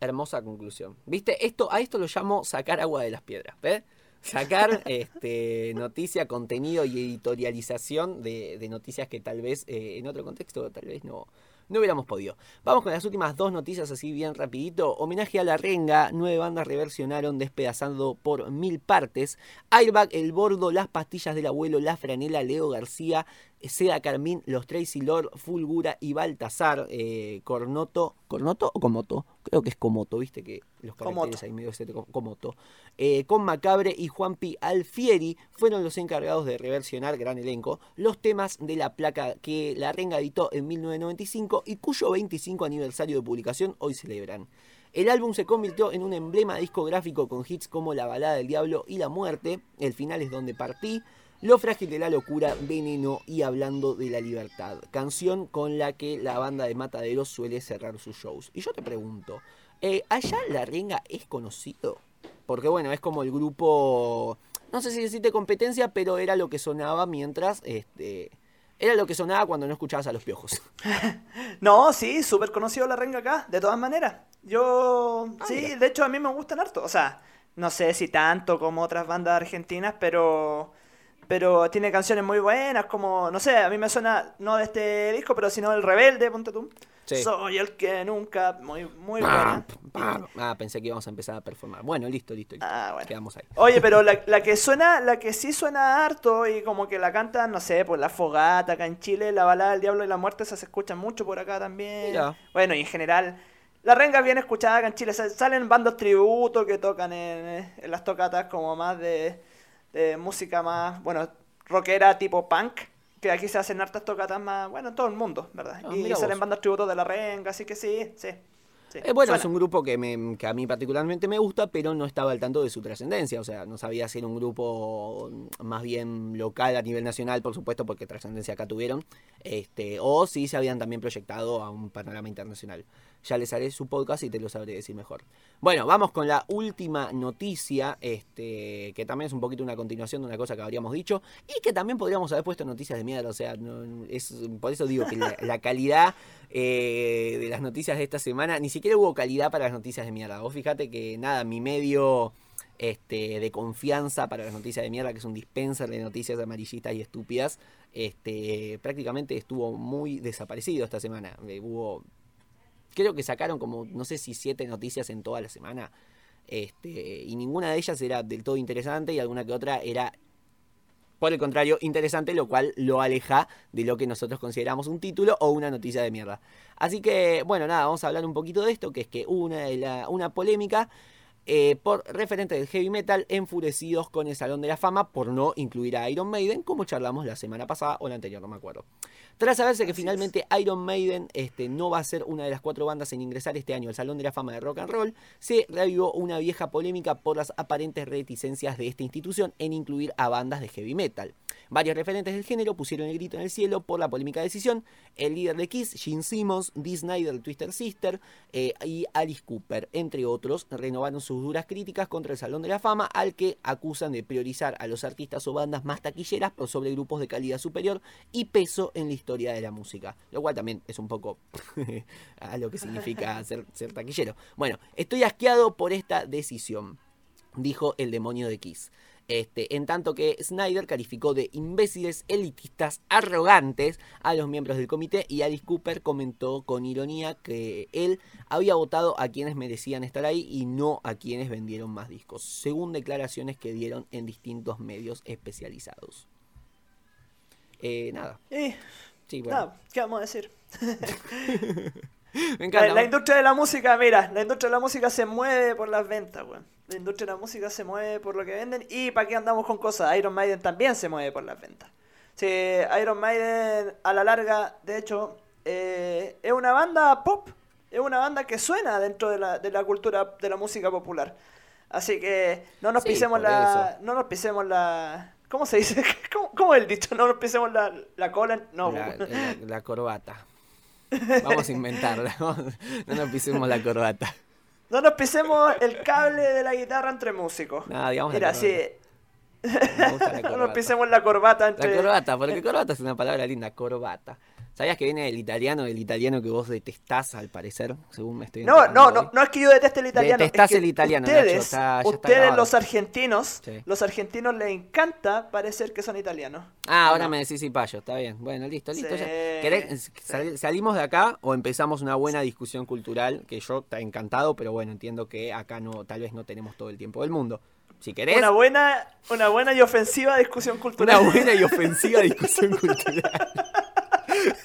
Hermosa conclusión. ¿Viste? Esto, a esto lo llamo sacar agua de las piedras. ¿Ves? Sacar [laughs] este, noticia, contenido y editorialización de, de noticias que tal vez eh, en otro contexto tal vez no, no hubiéramos podido. Vamos con las últimas dos noticias así bien rapidito. Homenaje a la renga, nueve bandas reversionaron despedazando por mil partes. Airbag, El Bordo, Las Pastillas del Abuelo, La Franela, Leo García, Seda Carmín, Los Tracy Lord, Fulgura y Baltasar, eh, Cornoto, ¿Cornoto o Comoto? Creo que es Comoto, viste que los caracteres ahí medio ese- Comoto. Eh, con Macabre y Juanpi Alfieri fueron los encargados de reversionar, gran elenco, los temas de la placa que la renga editó en 1995 y cuyo 25 aniversario de publicación hoy celebran. El álbum se convirtió en un emblema discográfico con hits como La balada del diablo y La muerte, El final es donde partí, Lo frágil de la locura, Veneno y Hablando de la libertad, canción con la que la banda de Mataderos suele cerrar sus shows. Y yo te pregunto, eh, ¿allá La Renga es conocido? Porque bueno, es como el grupo, no sé si decirte competencia, pero era lo que sonaba mientras, este, era lo que sonaba cuando no escuchabas a los piojos. [laughs] No, sí, súper conocido la renga acá, de todas maneras. Yo, Ah, sí, mira. de hecho a mí me gustan harto. O sea, no sé si tanto como otras bandas argentinas, pero pero tiene canciones muy buenas, como, no sé, a mí me suena, no de este disco, pero sino El Rebelde, ponte tú. Sí. Soy el que nunca, muy, muy buena. Ah, pensé que íbamos a empezar a performar. Bueno, listo, listo, listo. Ah, bueno. Quedamos ahí. Oye, pero la, [laughs] la que suena, la que sí suena harto y como que la cantan, no sé, por la fogata acá en Chile, la balada del diablo y la muerte, esa se escucha mucho por acá también. Mira. Bueno, y en general, la renga es bien escuchada acá en Chile. sa- Salen bandos tributo que tocan en, en las tocatas como más de, de música más, bueno, rockera tipo punk. Que aquí se hacen hartas tocatas más, bueno, en todo el mundo, ¿verdad? Ah, y salen bandas tributo de la renga, así que sí, sí. sí, Eh, bueno, suena. es un grupo que, me, que a mí particularmente me gusta, pero no estaba al tanto de su trascendencia. O sea, no sabía si era un grupo más bien local a nivel nacional, por supuesto, porque trascendencia acá tuvieron. Este, o si se habían también proyectado a un panorama internacional. Ya les haré su podcast y te lo sabré decir mejor. Bueno, vamos con la última noticia, este, que también es un poquito una continuación de una cosa que habríamos dicho, y que también podríamos haber puesto noticias de mierda. O sea, es, por eso digo que la, la calidad eh, de las noticias de esta semana, ni siquiera hubo calidad para las noticias de mierda. Vos fíjate que nada, mi medio este, de confianza para las noticias de mierda, que es un dispenser de noticias amarillistas y estúpidas, este, prácticamente estuvo muy desaparecido esta semana. Eh, hubo, creo que sacaron como, no sé si siete noticias en toda la semana. Este, y ninguna de ellas era del todo interesante y alguna que otra era por el contrario, interesante, lo cual lo aleja de lo que nosotros consideramos un título o una noticia de mierda. Así que, bueno, nada, vamos a hablar un poquito de esto, que es que una, una polémica eh, por referentes del heavy metal enfurecidos con el Salón de la Fama por no incluir a Iron Maiden, como charlamos la semana pasada o la anterior, no me acuerdo. Tras saberse que Así finalmente Iron Maiden este, no va a ser una de las cuatro bandas en ingresar este año al Salón de la Fama de Rock and Roll, se reavivó una vieja polémica por las aparentes reticencias de esta institución en incluir a bandas de heavy metal. Varios referentes del género pusieron el grito en el cielo por la polémica decisión. El líder de Kiss, Gene Simmons, Dee Snyder, de Twister Sister eh, y Alice Cooper, entre otros, renovaron sus sus duras críticas contra el Salón de la Fama, al que acusan de priorizar a los artistas o bandas más taquilleras por sobre grupos de calidad superior y peso en la historia de la música. Lo cual también es un poco [laughs] a lo que significa [laughs] ser, ser taquillero. Bueno, estoy asqueado por esta decisión, dijo el demonio de Kiss. Este, en tanto que Snyder calificó de imbéciles, elitistas, arrogantes a los miembros del comité y Alice Cooper comentó con ironía que él había votado a quienes merecían estar ahí y no a quienes vendieron más discos, según declaraciones que dieron en distintos medios especializados. Eh, nada. Y, Sí, bueno. nada, ¿qué vamos a decir? [laughs] Me encanta. La, la industria de la música, mira, la industria de la música se mueve por las ventas, weón. La industria de la música se mueve por lo que venden y para qué andamos con cosas. Iron Maiden también se mueve por las ventas. Sí, Iron Maiden a la larga, de hecho, eh, es una banda pop, es una banda que suena dentro de la, de la cultura de la música popular. Así que no nos Sí, pisemos la, eso. no nos pisemos la, ¿cómo se dice? [laughs] ¿Cómo, cómo es el dicho? No nos pisemos la, la cola, no. la, la- [laughs] la corbata. Vamos a inventarla. [laughs] No nos pisemos la corbata. No nos pisemos el cable de la guitarra entre músicos. No, digamos Mira, sí. No nos pisemos la corbata entre. La corbata, porque corbata es una palabra linda, corbata. ¿Sabías que viene del italiano, del italiano que vos detestás al parecer? Según me estoy No, no, no, no es que yo deteste el italiano. es Detestás que el italiano, Nacho, Ustedes, está- ya está ustedes los argentinos, Sí. los argentinos les encanta parecer que son italianos. Ah, ahora No. me decís Cipayo, está bien. Bueno, listo, listo. Sí. ¿Querés- sal- ¿Salimos de acá o empezamos una buena discusión cultural? Que yo está encantado, pero bueno, entiendo que acá no, tal vez no tenemos todo el tiempo del mundo. Si querés, Una buena, una buena y ofensiva discusión cultural. una buena y ofensiva [laughs] discusión cultural.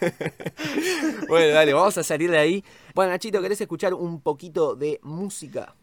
[laughs] bueno, dale, vamos a salir de ahí. Bueno, Nachito, ¿querés escuchar un poquito de música?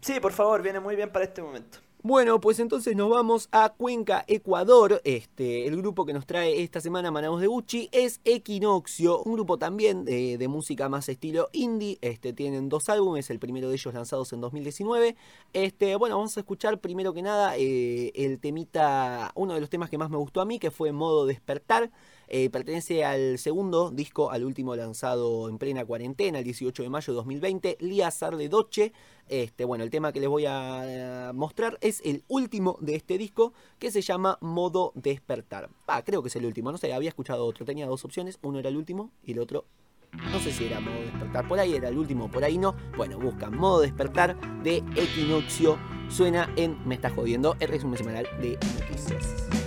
Sí, por favor, viene muy bien para este momento. Bueno, pues entonces nos vamos a Cuenca, Ecuador. Este, el grupo que nos trae esta semana Manaus de Gucci es Equinoccio, un grupo también de, de música más estilo indie. Este, tienen dos álbumes, el primero de ellos lanzados en 2019. Este, bueno, vamos a escuchar primero que nada eh, el temita, uno de los temas que más me gustó a mí, que fue Modo Despertar. Eh, pertenece al segundo disco, al último lanzado en plena cuarentena, el 18 de mayo de 2020, Lía Sarde Doce. Este, bueno, el tema que les voy a eh, mostrar es el último de este disco, que se llama Modo Despertar. Ah, creo que es el último, no sé, había escuchado otro, tenía dos opciones, uno era el último y el otro no sé si era modo despertar, por ahí era el último, por ahí no. Bueno, buscan modo despertar de Equinoccio. Suena en Me está jodiendo, el resumen semanal de noticias.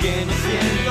Que no siento,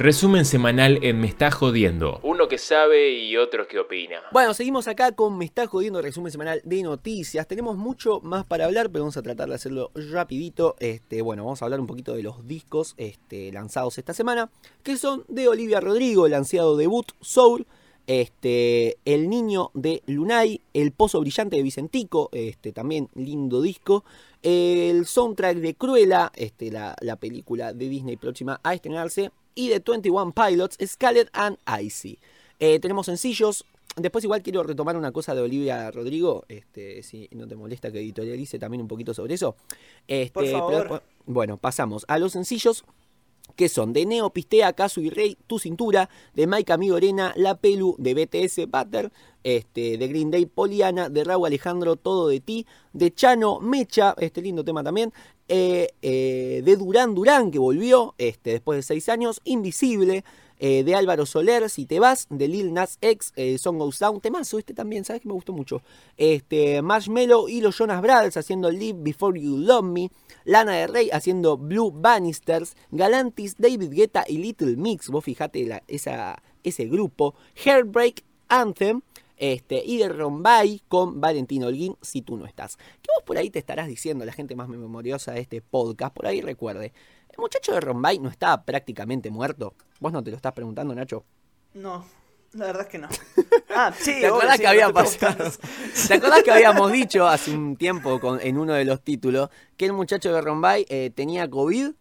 Resumen semanal en Me está jodiendo. Uno que sabe y otro que opina. Bueno, seguimos acá con Me está jodiendo resumen semanal de noticias. Tenemos mucho más para hablar, pero vamos a tratar de hacerlo rapidito. Este, bueno, vamos a hablar un poquito de los discos este, lanzados esta semana, que son de Olivia Rodrigo, el ansiado debut Soul, este, El Niño de Lunay, El Pozo Brillante de Vicentico, este, también lindo disco, el soundtrack de Cruella, este, la, la película de Disney próxima a estrenarse, y de 21 Pilots, Scarlet and Icy. Eh, tenemos sencillos. Después igual quiero retomar una cosa de Olivia Rodrigo, este, si no te molesta que editorialice también un poquito sobre eso. Este, Por favor. pero- bueno, pasamos a los sencillos que son de Neo, Pistea, Casu y Rey, Tu Cintura, de Mike Amigo Arena, La Pelu, de BTS, Butter, este, de Green Day, Poliana, de Raúl Alejandro, Todo de Ti, de Chano, Mecha, este lindo tema también, eh, eh, de Durán Durán, que volvió este, después de seis años, Invisible, eh, de Álvaro Soler, Si Te Vas, de Lil Nas X, eh, Song Goes Down, temazo este también, ¿sabes que me gustó mucho? Este, Marshmello y los Jonas Brothers haciendo Live Before You Love Me, Lana de Rey haciendo Blue Bannisters, Galantis, David Guetta y Little Mix, vos fijate esa, ese grupo, Heartbreak Anthem, este, y de Rombay con Valentín Holguín, si tú no estás. Que vos por ahí te estarás diciendo, la gente más memoriosa de este podcast, por ahí recuerde, muchacho de Rombay no estaba prácticamente muerto. Vos no te lo estás preguntando, Nacho. No, la verdad es que no. [laughs] Ah, sí, ¿Te acordás sí, que había pasado? [laughs] ¿Te acordás que habíamos [laughs] dicho hace un tiempo con- en uno de los títulos que el muchacho de Rombay eh, tenía COVID?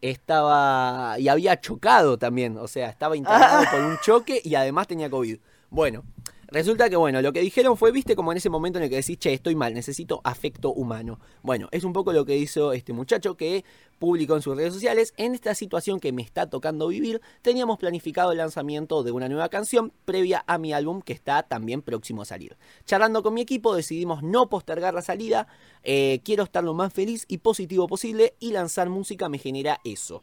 Estaba. y había chocado también. O sea, estaba internado Ah. por un choque y además tenía COVID. Bueno, resulta que bueno, lo que dijeron fue, viste, como en ese momento en el que decís, che, estoy mal, necesito afecto humano. Bueno, es un poco lo que hizo este muchacho que publicó en sus redes sociales. En esta situación que me está tocando vivir, teníamos planificado el lanzamiento de una nueva canción previa a mi álbum que está también próximo a salir. Charlando con mi equipo decidimos no postergar la salida, eh, quiero estar lo más feliz y positivo posible y lanzar música me genera eso.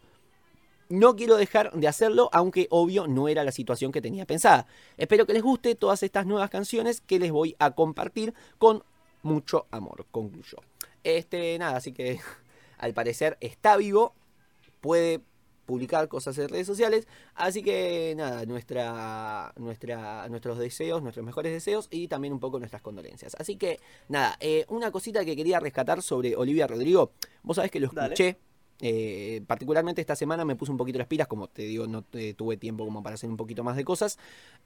No quiero dejar de hacerlo, aunque obvio no era la situación que tenía pensada. Espero que les guste todas estas nuevas canciones que les voy a compartir con mucho amor, concluyó. Este, nada, así que [laughs] al parecer está vivo, puede publicar cosas en redes sociales, así que nada, nuestra, nuestra, nuestros deseos, nuestros mejores deseos y también un poco nuestras condolencias. Así que nada, eh, una cosita que quería rescatar sobre Olivia Rodrigo, vos sabés que lo Dale. Eh, particularmente esta semana me puse un poquito las pilas, como te digo, no eh, tuve tiempo como para hacer un poquito más de cosas.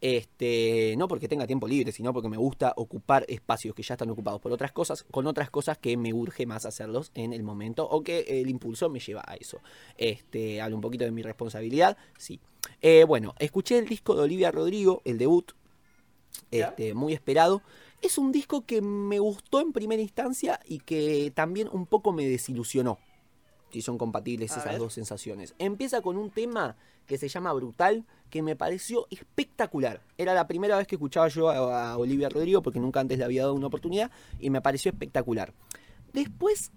Este, no porque tenga tiempo libre, sino porque me gusta ocupar espacios que ya están ocupados por otras cosas, con otras cosas que me urge más hacerlos en el momento o que el impulso me lleva a eso. Este, hablo un poquito de mi responsabilidad, sí. Eh, bueno, escuché el disco de Olivia Rodrigo, el debut, este, muy esperado. Es un disco que me gustó en primera instancia y que también un poco me desilusionó. Si son compatibles A esas ver. dos sensaciones. Empieza con un tema que se llama Brutal, que me pareció espectacular. Era la primera vez que escuchaba yo a, a Olivia Rodrigo, porque nunca antes le había dado una oportunidad, y me pareció espectacular. Después,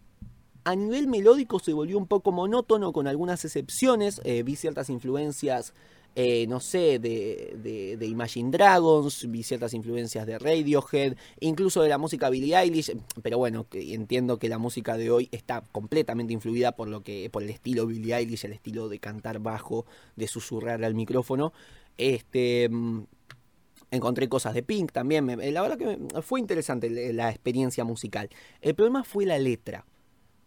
a nivel melódico se volvió un poco monótono con algunas excepciones. Eh, vi ciertas influencias, eh, no sé, de, de- de Imagine Dragons, vi ciertas influencias de Radiohead, incluso de la música Billie Eilish. Pero bueno, entiendo que la música de hoy está completamente influida por lo que, por el estilo Billie Eilish, el estilo de cantar bajo, de susurrar al micrófono. Este. mm, Encontré cosas de Pink también. la verdad que fue interesante la experiencia musical. El problema fue la letra.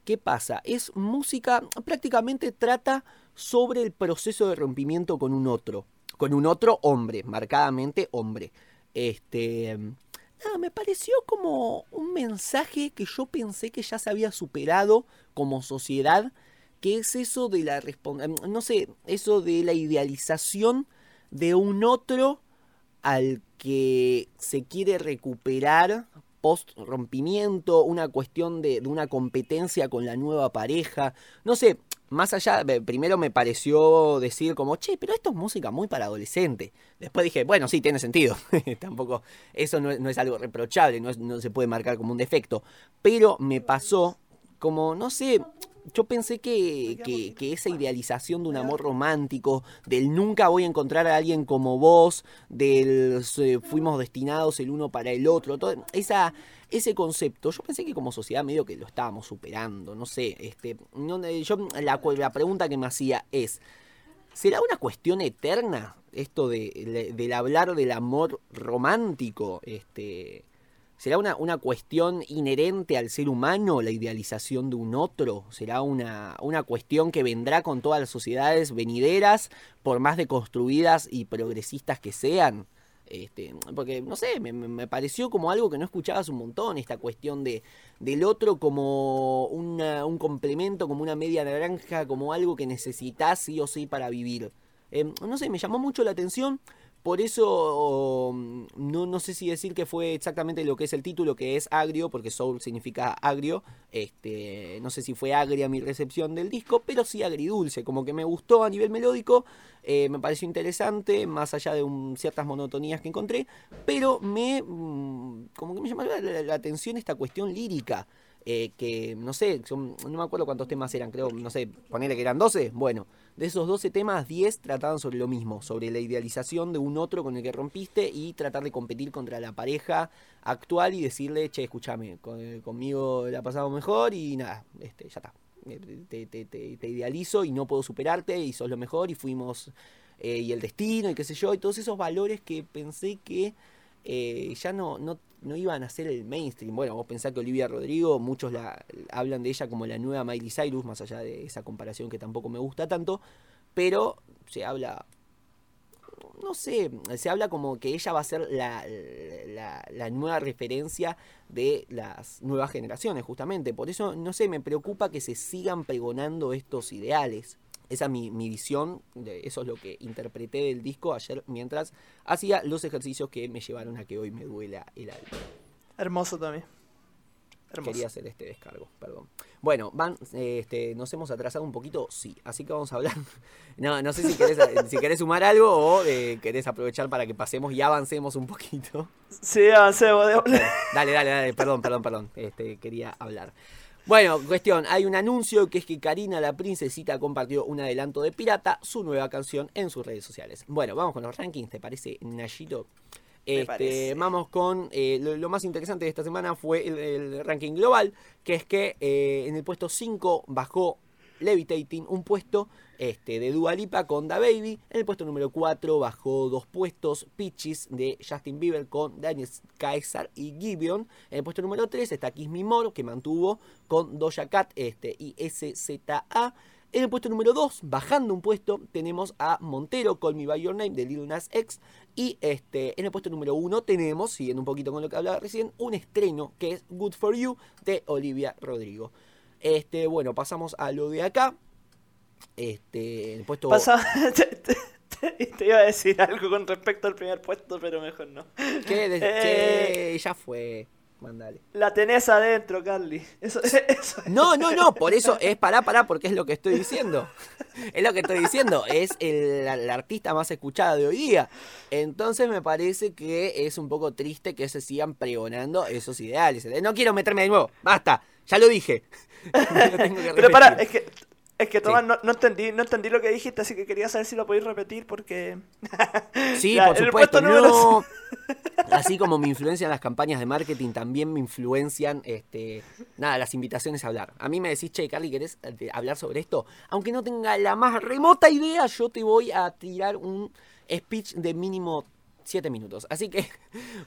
¿Qué pasa? Es música, prácticamente trata sobre el proceso de rompimiento con un otro. Con un otro hombre, marcadamente hombre. Este. Nada, me pareció como un mensaje que yo pensé que ya se había superado como sociedad. Que es eso de la respon- No sé, eso de la idealización de un otro al que se quiere recuperar post rompimiento, una cuestión de una competencia con la nueva pareja. No sé, más allá, primero me pareció decir como, che, pero esto es música muy para adolescente. Después dije, bueno, sí, tiene sentido. [laughs] Tampoco, eso no es, no es algo reprochable, no, no se puede marcar como un defecto. Pero me pasó como, no sé, yo pensé que, que, que esa idealización de un amor romántico, del nunca voy a encontrar a alguien como vos, del eh, fuimos destinados el uno para el otro, todo esa, ese concepto, yo pensé que como sociedad medio que lo estábamos superando, no sé, este, no, eh, yo la, la pregunta que me hacía es, ¿Será una cuestión eterna esto de, de- del hablar del amor romántico? Este, ¿Será una, una cuestión inherente al ser humano la idealización de un otro? ¿Será una, una cuestión que vendrá con todas las sociedades venideras, por más deconstruidas y progresistas que sean? Este, porque, no sé, me, pareció como algo que no escuchabas un montón, esta cuestión de, del otro como una- un complemento, como una media naranja, como algo que necesitas sí o sí para vivir. Eh, no sé, me llamó mucho la atención, por eso mm, no, no sé si decir que fue exactamente lo que es el título, que es agrio, porque soul significa agrio. Este, no sé si fue agria mi recepción del disco, pero sí agridulce, como que me gustó a nivel melódico, eh, me pareció interesante, más allá de un- ciertas monotonías que encontré, pero me mm, como que me llamó la, la- la atención esta cuestión lírica. Eh, que no sé, son- no me acuerdo cuántos temas eran, creo, no sé, ponerle que eran 12. Bueno, de esos 12 temas, 10 trataban sobre lo mismo, sobre la idealización de un otro con el que rompiste y tratar de competir contra la pareja actual y decirle, che, escúchame, con- conmigo la pasamos mejor y nada, este, ya está. Eh, Te, idealizo y no puedo superarte y sos lo mejor y fuimos, eh, y el destino y qué sé yo, y todos esos valores que pensé que eh, ya no, no iban a ser el mainstream. Bueno, vos pensás que Olivia Rodrigo, muchos la, hablan de ella como la nueva Miley Cyrus, más allá de esa comparación que tampoco me gusta tanto, pero se habla, no sé, se habla como que ella va a ser la, la, la nueva referencia de las nuevas generaciones, justamente. Por eso, no sé, me preocupa que se sigan pregonando estos ideales. Esa es mi, mi visión, de, eso es lo que interpreté del disco ayer mientras hacía los ejercicios que me llevaron a que hoy me duela el alma. Hermoso. Hermoso. Quería hacer este descargo, perdón. Bueno, van, este, nos hemos atrasado un poquito, sí. Así que vamos a hablar. [laughs] No, no sé si querés, [laughs] si querés sumar algo o eh, querés aprovechar para que pasemos y avancemos un poquito. Sí, avancemos. de- Dale, dale, dale, perdón, perdón, perdón. Este, quería hablar. Bueno, cuestión, hay un anuncio que es que Karina la princesita compartió un adelanto de Pirata, su nueva canción, en sus redes sociales. Bueno, vamos con los rankings, ¿te parece, Nayito? Este, vamos con eh, lo, lo más interesante de esta semana fue el, el ranking global, que es que eh, en el puesto 5 bajó Levitating, un puesto este, de Dua Lipa con Da Baby. En el puesto número 4 bajó dos puestos Peaches de Justin Bieber con Daniel Caesar y Gibeon. En el puesto número 3 está Kiss Me que mantuvo con Doja Cat este, y SZA. En el puesto número 2, bajando un puesto, tenemos a Montero, Call Me By Your Name, de Lil Nas X. Y este, en el puesto número 1 tenemos, siguiendo un poquito con lo que hablaba recién, un estreno que es Good For You de Olivia Rodrigo. Este, bueno, pasamos a lo de acá. Este, en el puesto... Pasa- [laughs] te, iba a decir algo con respecto al primer puesto, pero mejor no. ¿Qué? De- [laughs] Eh, che, ya fue. Mandale. La tenés adentro, Carly. Eso, [laughs] eso. No, no, no, por eso es pará, pará, porque es lo que estoy diciendo. Es lo que estoy diciendo, es el, la, la artista más escuchada de hoy día. Entonces me parece que es un poco triste que se sigan pregonando esos ideales. No quiero meterme de nuevo, basta, ya lo dije. Lo tengo que Pero repetir. es que, es que Tomás, Sí. no, no entendí, no entendí lo que dijiste, así que quería saber si lo podéis repetir porque. [laughs] Sí, [laughs] Ya, por supuesto. [laughs] Así como me influencian las campañas de marketing, también me influencian este, nada, las invitaciones a hablar. A mí me decís, che, Carly, ¿querés eh, hablar sobre esto? Aunque no tenga la más remota idea, yo te voy a tirar un speech de mínimo 7 minutos. Así que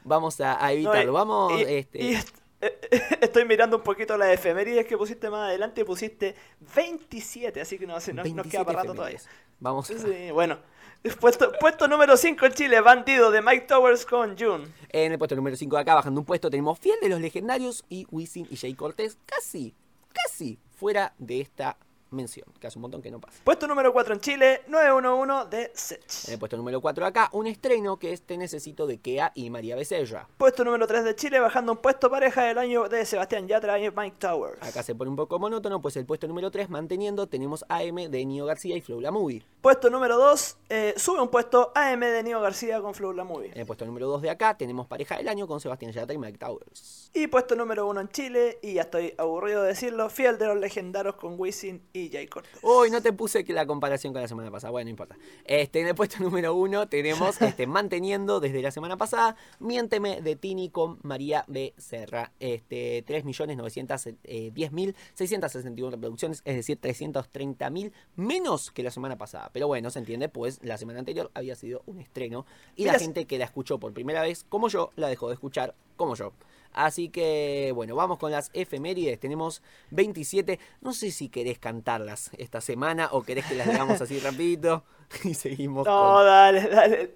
vamos a, a No, evitarlo. y- Vamos, y- este. y [laughs] estoy mirando un poquito las efemérides que pusiste más adelante y pusiste 27, así que no, nos 27 queda para rato todavía. Vamos. Sí, bueno. [laughs] Puesto, puesto número 5 en Chile, Bandido de Mike Towers con June. En el puesto número 5 de acá, bajando un puesto, tenemos Fiel de los Legendarios y Wisin y Jay Cortés, casi, casi fuera de esta mención, que hace un montón que no pasa. Puesto número 4 en Chile, 911 de En Sech. el puesto número 4 de acá, un estreno que es Te Necesito de Kea y María Becerra. Puesto número 3 de Chile, bajando un puesto pareja del año de Sebastián Yatra y Mike Towers. Acá se pone un poco monótono, pues el puesto número 3 manteniendo tenemos AM de Nio García y Flow La Movie. Puesto número 2, sube un puesto AM de Nio García con Flow La Movie. En el puesto número 2 de acá tenemos Pareja del Año con Sebastián Yatra y Mike Towers. Y puesto número 1 en Chile, y ya estoy aburrido de decirlo, Fiel de los Legendarios con Wisin y y. Uy, no te puse que la comparación con la semana pasada. Bueno, no importa. Este, en el puesto [laughs] número uno tenemos [laughs] este, manteniendo desde la semana pasada Miénteme de Tini con María Becerra. Este, 3.910.661 reproducciones, es decir, 330.000 menos que la semana pasada. Pero bueno, se entiende, pues la semana anterior había sido un estreno y la gente que la escuchó por primera vez, como yo, la dejó de escuchar como yo. Así que, bueno, vamos con las efemérides. Tenemos 27. No sé si querés cantarlas esta semana o querés que las digamos así rapidito. [laughs] Y seguimos No, con... dale, dale.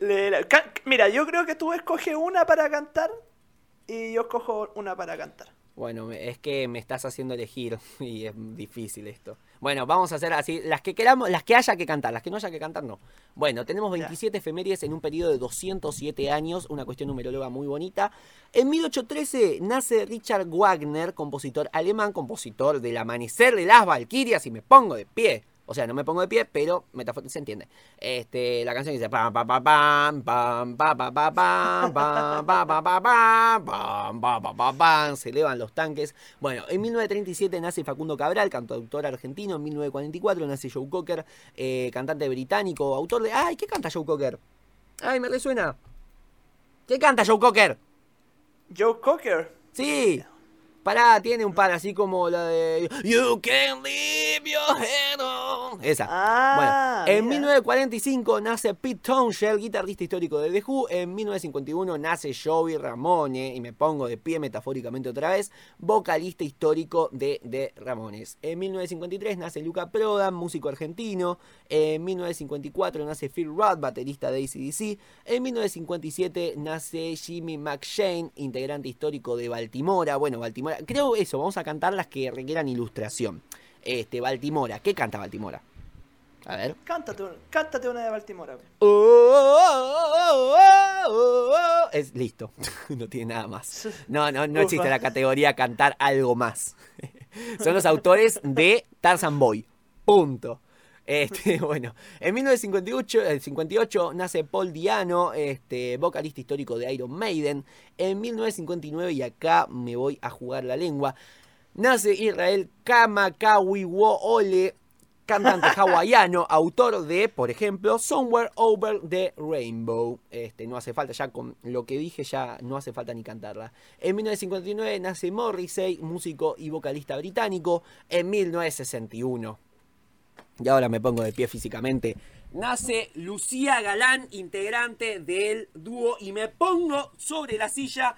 Mira, yo creo que tú escoges una para cantar y yo escojo una para cantar. Bueno, es que me estás haciendo elegir [laughs] y es difícil esto. Bueno, vamos a hacer así, las que queramos, las que haya que cantar, las que no haya que cantar, no. Bueno, tenemos 27 efemérides en un periodo de 207 años, una cuestión numeróloga muy bonita. En 1813 nace Richard Wagner, compositor alemán, compositor del Amanecer de las Valquirias, y me pongo de pie. O sea, no me pongo de pie, pero metafóricamente se entiende. Este, la canción dice pam pam pam pam pam pam pam pam pam pam pam pam pam pam pam pam pam pam pam se elevan los tanques. Bueno, en 1937 nace Facundo Cabral, cantautor argentino. En 1944 nace Joe Cocker, eh, cantante británico, autor de. ¡Ay! ¿Qué canta Joe Cocker? ¡Ay, me resuena! ¿Qué canta Joe Cocker? Joe Cocker. Sí. Tiene un par así como la de You can leave your head on. Esa. Ah, bueno, en mira. 1945 nace Pete Townshend, guitarrista histórico de The Who. En 1951 nace Joey Ramone, y me pongo de pie metafóricamente otra vez, vocalista histórico de The Ramones. En 1953 nace Luca Prodan, músico argentino. En 1954 nace Phil Rudd, baterista de ACDC. En 1957 nace Jimmy McShane, integrante histórico de Baltimora. Bueno, Baltimora, creo eso, vamos a cantar las que requieran ilustración. Este, Baltimora, ¿qué canta Baltimora? A ver. Cántate, una- cántate una de Baltimore. güey. Oh, oh, oh. Es listo, [laughs] no tiene nada más. No, no, no Ufa. existe la categoría cantar algo más. [laughs] Son los autores de Tarzan Boy. Punto. Este, [laughs] bueno, en 1958 el 58 nace Paul Diano, este, vocalista histórico de Iron Maiden. En 1959, y acá me voy a jugar la lengua, nace Israel Kamakawiwo Ole, cantante [laughs] hawaiano, autor de, por ejemplo, Somewhere Over the Rainbow. Este, no hace falta, ya con lo que dije, ya no hace falta ni cantarla. En 1959 nace Morrissey, músico y vocalista británico. En 1961, y ahora me pongo de pie físicamente, nace Lucía Galán, integrante del dúo, y me pongo sobre la silla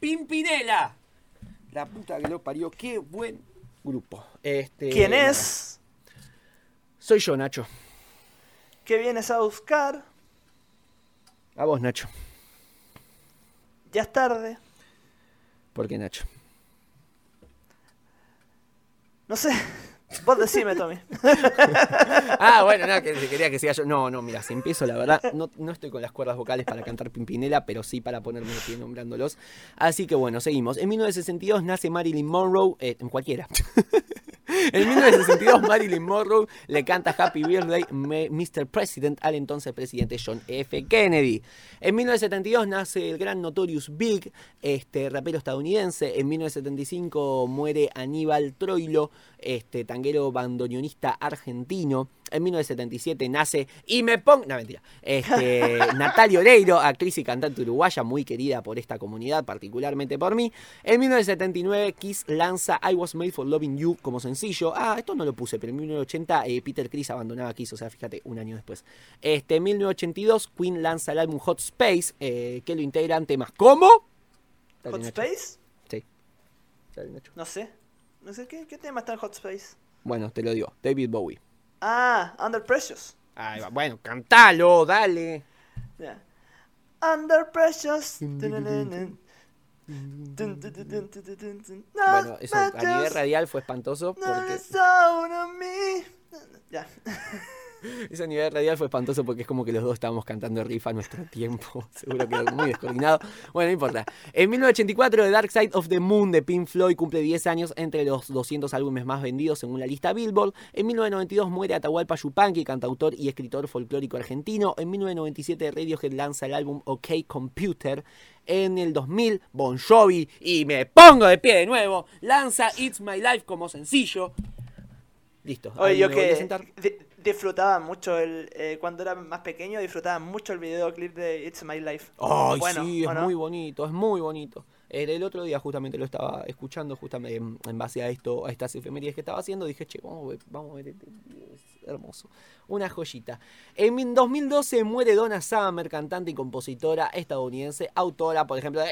Pimpinela. La puta que lo parió, qué buen grupo. Este, ¿Quién es? Soy yo, Nacho. ¿Qué vienes a buscar? A vos, Nacho. Ya es tarde. ¿Por qué, Nacho? No sé. Vos decime, Tommy. [laughs] Ah, bueno, no, que quería que sea yo. No, no, mira, si empiezo, la verdad, no, no estoy con las cuerdas vocales para cantar Pimpinela, pero sí para ponerme de pie nombrándolos. Así que bueno, seguimos. En 1962 nace Marilyn Monroe, eh, en cualquiera. En 1962 Marilyn Monroe le canta Happy Birthday Mr. President al entonces presidente John F. Kennedy. En 1972 nace el gran Notorious Big, este rapero estadounidense. En 1975 muere Aníbal Troilo, este tanguero bandoneonista argentino. En 1977 nace y me pongo, no mentira, este, [laughs] Natalia Oreiro, actriz y cantante uruguaya muy querida por esta comunidad, particularmente por mí. En 1979 Kiss lanza I Was Made for Loving You como sencillo. Ah, esto no lo puse, pero en 1980 eh, Peter Criss abandonaba Kiss, o sea, fíjate, un año después. Este, en 1982 Queen lanza el álbum Hot Space, eh, que lo integran temas como... Dale, ¿Hot Nacho. Space? Sí. Dale, Nacho. No sé. No sé qué, qué tema está en Hot Space. Bueno, te lo digo, David Bowie. Ah, Under Precious. Bueno, cantalo, dale. Ya. Under Precious. Bueno, eso a nivel radial fue espantoso porque... Ya. [laughs] [laughs] Eso a nivel radial fue espantoso porque es como que los dos estábamos cantando riff a nuestro [laughs] tiempo. [laughs] Seguro que muy descoordinado. Bueno, no importa. En 1984, The Dark Side of the Moon de Pink Floyd cumple 10 años entre los 200 álbumes más vendidos según la lista Billboard. En 1992 muere Atahualpa Yupanqui, cantautor y escritor folclórico argentino. En 1997 Radiohead lanza el álbum OK Computer. En el 2000, Bon Jovi, y me pongo de pie de nuevo, lanza It's My Life como sencillo. Listo. Oye, yo que disfrutaba mucho el eh, cuando era más pequeño disfrutaba mucho el videoclip de It's My Life. Ay, Bueno, sí, ¿o es no? muy bonito, es muy bonito. El, el otro día justamente lo estaba escuchando, justamente en, en base a esto, a estas efemérides que estaba haciendo, dije, che, vamos a ver, vamos a ver este es hermoso. Una joyita. En 2012 muere Donna Summer, cantante y compositora estadounidense, autora, por ejemplo, de.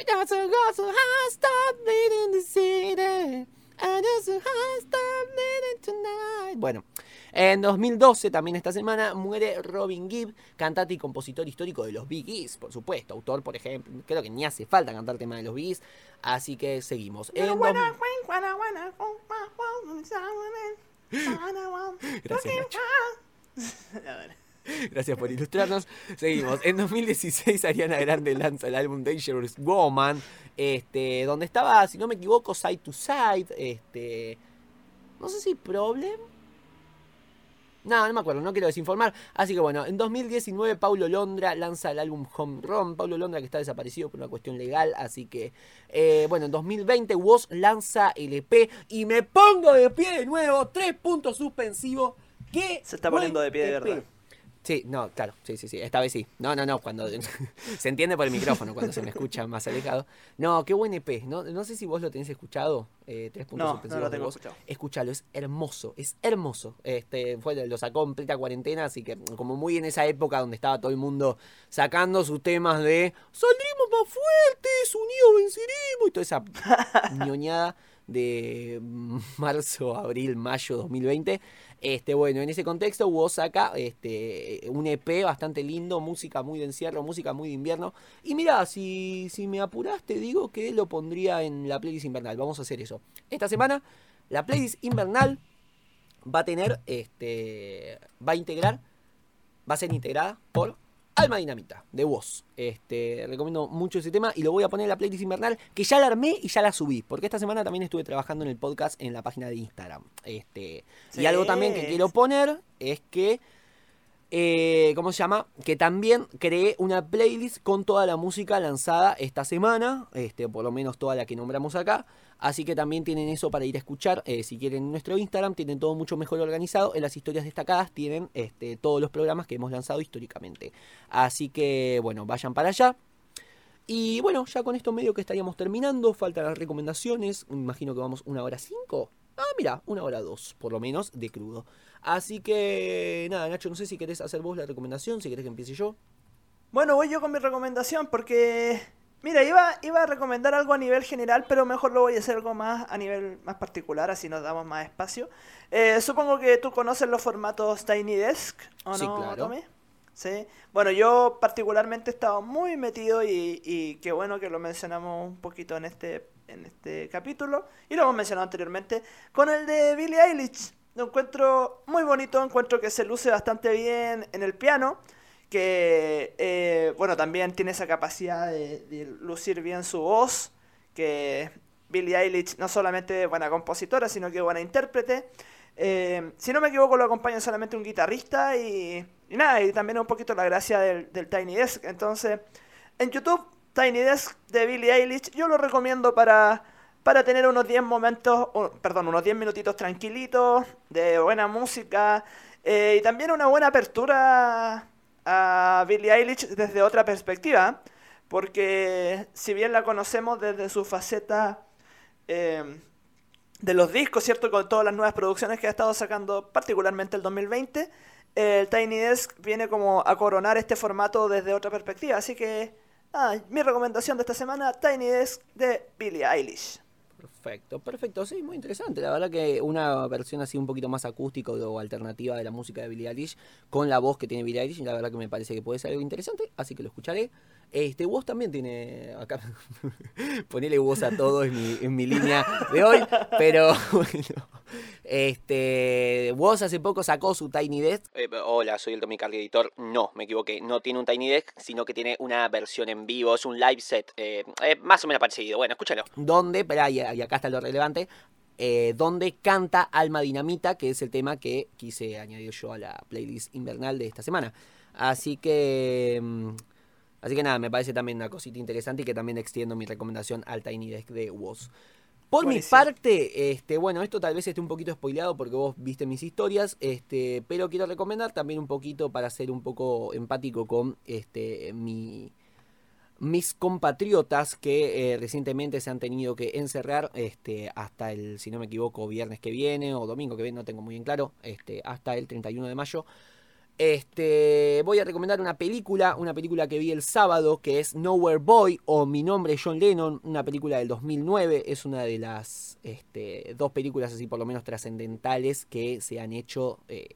Bueno, en 2012, también esta semana, muere Robin Gibb, cantante y compositor histórico de los Bee Gees, por supuesto. Autor, por ejemplo, creo que ni hace falta cantar tema de los Bee Gees. Así que seguimos. En dos- Gracias, Nacho. [laughs] Gracias por ilustrarnos. Seguimos. En 2016 Ariana Grande lanza el álbum Dangerous Woman, este, donde estaba, si no me equivoco, Side to Side, este, no sé si Problem. No, no me acuerdo, no quiero desinformar. Así que bueno, en 2019 Paulo Londra lanza el álbum Home Run. Paulo Londra que está desaparecido por una cuestión legal. Así que, eh, bueno, en 2020 Woz lanza el EP y me pongo de pie de nuevo. Tres puntos suspensivos. ¿Qué Se está poniendo de pie de EP. verdad. Sí, no, claro, sí, sí, sí, esta vez sí. No, no, no, cuando [laughs] se entiende por el micrófono, cuando se me escucha más alejado. No, qué buen EP, no, no sé si vos lo tenés escuchado, eh, tres puntos No, no lo de tengo vos. escuchado. Escúchalo, es hermoso, es hermoso. Este, fue, lo sacó en plena cuarentena, así que como muy en esa época donde estaba todo el mundo sacando sus temas de saldremos más fuertes, unidos venceremos y toda esa [laughs] ñoñada de [laughs] marzo, abril, mayo 2020. Este, bueno, en ese contexto Woz saca este, un EP bastante lindo, música muy de encierro, música muy de invierno. Y mira, si, si me apuras, te digo que lo pondría en la playlist invernal. Vamos a hacer eso. Esta semana, la playlist invernal va a tener, este, va a integrar, va a ser integrada por Alma Dinamita, de Woz. Este, recomiendo mucho ese tema y lo voy a poner en la playlist invernal, que ya la armé y ya la subí, porque esta semana también estuve trabajando en el podcast en la página de Instagram. Este, Y algo también que quiero poner es que, eh, ¿cómo se llama? Que también creé una playlist con toda la música lanzada esta semana, este, por lo menos toda la que nombramos acá. Así que también tienen eso para ir a escuchar. eh, si quieren en nuestro Instagram, tienen todo mucho mejor organizado. En las historias destacadas tienen este, todos los programas que hemos lanzado históricamente. Así que, bueno, vayan para allá. Y bueno, ya con esto medio que estaríamos terminando. Faltan las recomendaciones. Me imagino que vamos una hora cinco. Ah, mira, una hora dos, por lo menos, de crudo. Así que, nada, Nacho, no sé si querés hacer vos la recomendación, si querés que empiece yo. Bueno, voy yo con mi recomendación porque. Mira, iba, iba a recomendar algo a nivel general, pero mejor lo voy a hacer algo más a nivel más particular, así nos damos más espacio. Eh, supongo que tú conoces los formatos Tiny Desk, ¿o Sí, no, claro. Tommy? Sí. Bueno, yo particularmente he estado muy metido y, y qué bueno que lo mencionamos un poquito en este, en este capítulo, y lo hemos mencionado anteriormente, con el de Billie Eilish. Lo encuentro muy bonito, encuentro que se luce bastante bien en el piano que eh, bueno también tiene esa capacidad de, lucir bien su voz que Billie Eilish no solamente es buena compositora sino que buena intérprete Eh, si no me equivoco lo acompaña solamente un guitarrista y, y nada y también un poquito la gracia del Tiny Desk entonces en YouTube Tiny Desk de Billie Eilish yo lo recomiendo para para tener unos 10 momentos, perdón, unos 10 minutitos tranquilitos, de buena música, eh, y también una buena apertura a Billie Eilish desde otra perspectiva, porque si bien la conocemos desde su faceta eh, de los discos, ¿cierto? Con todas las nuevas producciones que ha estado sacando, particularmente el 2020, el Tiny Desk viene como a coronar este formato desde otra perspectiva. Así que, ah, mi recomendación de esta semana, Tiny Desk de Billie Eilish. Perfecto, perfecto, sí, muy interesante. La verdad que una versión así un poquito más acústica o alternativa de la música de Billie Eilish con la voz que tiene Billie Eilish, la verdad que me parece que puede ser algo interesante, así que lo escucharé. Este, vos también tiene acá, [laughs] ponele voz a todo en mi, en mi línea de hoy, pero [laughs] bueno, este, vos hace poco sacó su Tiny Desk. Eh, hola, soy el Tommy Carly Editor. No, me equivoqué, no tiene un Tiny Desk, sino que tiene una versión en vivo, es un live set, eh, eh, más o menos parecido. Bueno, escúchalo. Donde, pero y, y acá está lo relevante, eh, donde canta Alma Dinamita, que es el tema que quise añadir yo a la playlist invernal de esta semana. Así que... Así que nada, me parece también una cosita interesante y que también extiendo mi recomendación al Tiny Desk de Woz. Por mi parte, este, bueno, esto tal vez esté un poquito spoileado porque vos viste mis historias, este, pero quiero recomendar también un poquito para ser un poco empático con este, mi, mis compatriotas que eh, recientemente se han tenido que encerrar este, hasta el, si no me equivoco, viernes que viene o domingo que viene, no tengo muy bien claro, este, hasta el 31 de mayo. Este, voy a recomendar una película, una película que vi el sábado, que es Nowhere Boy o Mi nombre es John Lennon, una película del 2009, es una de las este, dos películas así por lo menos trascendentales que se han hecho eh,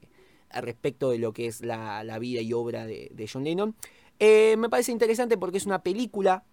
respecto de lo que es la, vida y obra de, de John Lennon. Eh, me parece interesante porque es una película,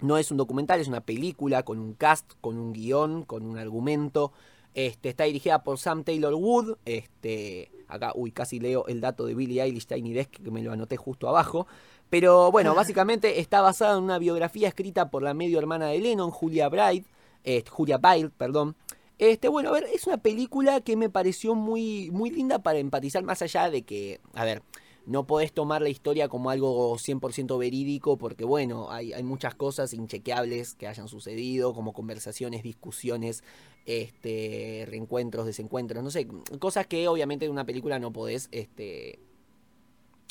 no es un documental, es una película con un cast, con un guion, con un argumento. Este, está dirigida por Sam Taylor Wood. Este, acá, uy, casi leo el dato de Billie Eilish Tiny Desk, que me lo anoté justo abajo. Pero bueno, básicamente está basada en una biografía escrita por la medio hermana de Lennon, Julia Bride, eh, Julia Byle, perdón. Este, bueno, a ver, es una película que me pareció muy, muy linda para empatizar, más allá de que, a ver, no podés tomar la historia como algo 100% verídico porque bueno, hay, hay muchas cosas inchequeables que hayan sucedido, como conversaciones, discusiones, este, reencuentros, desencuentros, no sé, cosas que obviamente en una película no podés, este,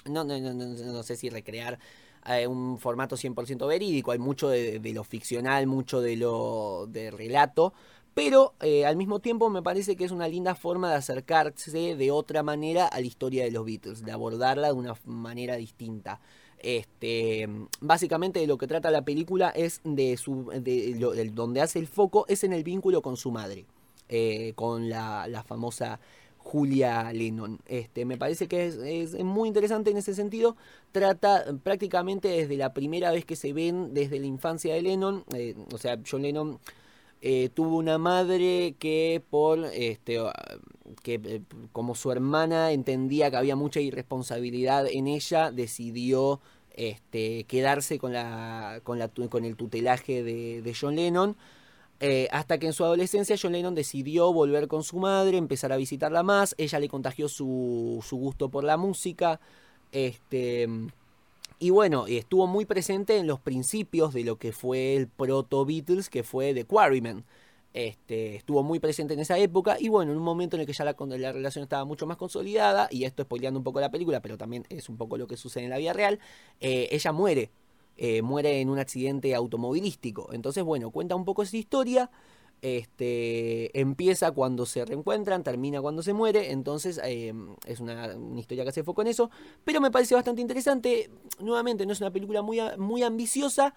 no, no, no, no, sé si recrear eh, un formato 100% verídico, hay mucho de, de lo ficcional, mucho de lo de relato, pero eh, al mismo tiempo me parece que es una linda forma de acercarse de otra manera a la historia de los Beatles, de abordarla de una manera distinta. Este, básicamente de lo que trata la película es de su, de donde hace el foco es en el vínculo con su madre, eh, con la, famosa Julia Lennon. Este, me parece que es, muy interesante en ese sentido. Trata prácticamente desde la primera vez que se ven, desde la infancia de Lennon, eh, o sea, John Lennon eh, tuvo una madre que por este que eh, como su hermana entendía que había mucha irresponsabilidad en ella decidió este quedarse con la con la con el tutelaje de, John Lennon eh, hasta que en su adolescencia John Lennon decidió volver con su madre, empezar a visitarla más, ella le contagió su, su gusto por la música, este, y bueno, estuvo muy presente en los principios de lo que fue el proto Beatles, que fue The Quarrymen. Este, estuvo muy presente en esa época y bueno, en un momento en el que ya la, relación estaba mucho más consolidada, y esto spoileando un poco la película, pero también es un poco lo que sucede en la vida real, eh, ella muere, eh, muere en un accidente automovilístico. Entonces, bueno, cuenta un poco esa historia. Este empieza cuando se reencuentran, termina cuando se muere. Entonces eh, es una, historia que hace foco en eso. Pero me parece bastante interesante. Nuevamente, no es una película muy, muy ambiciosa.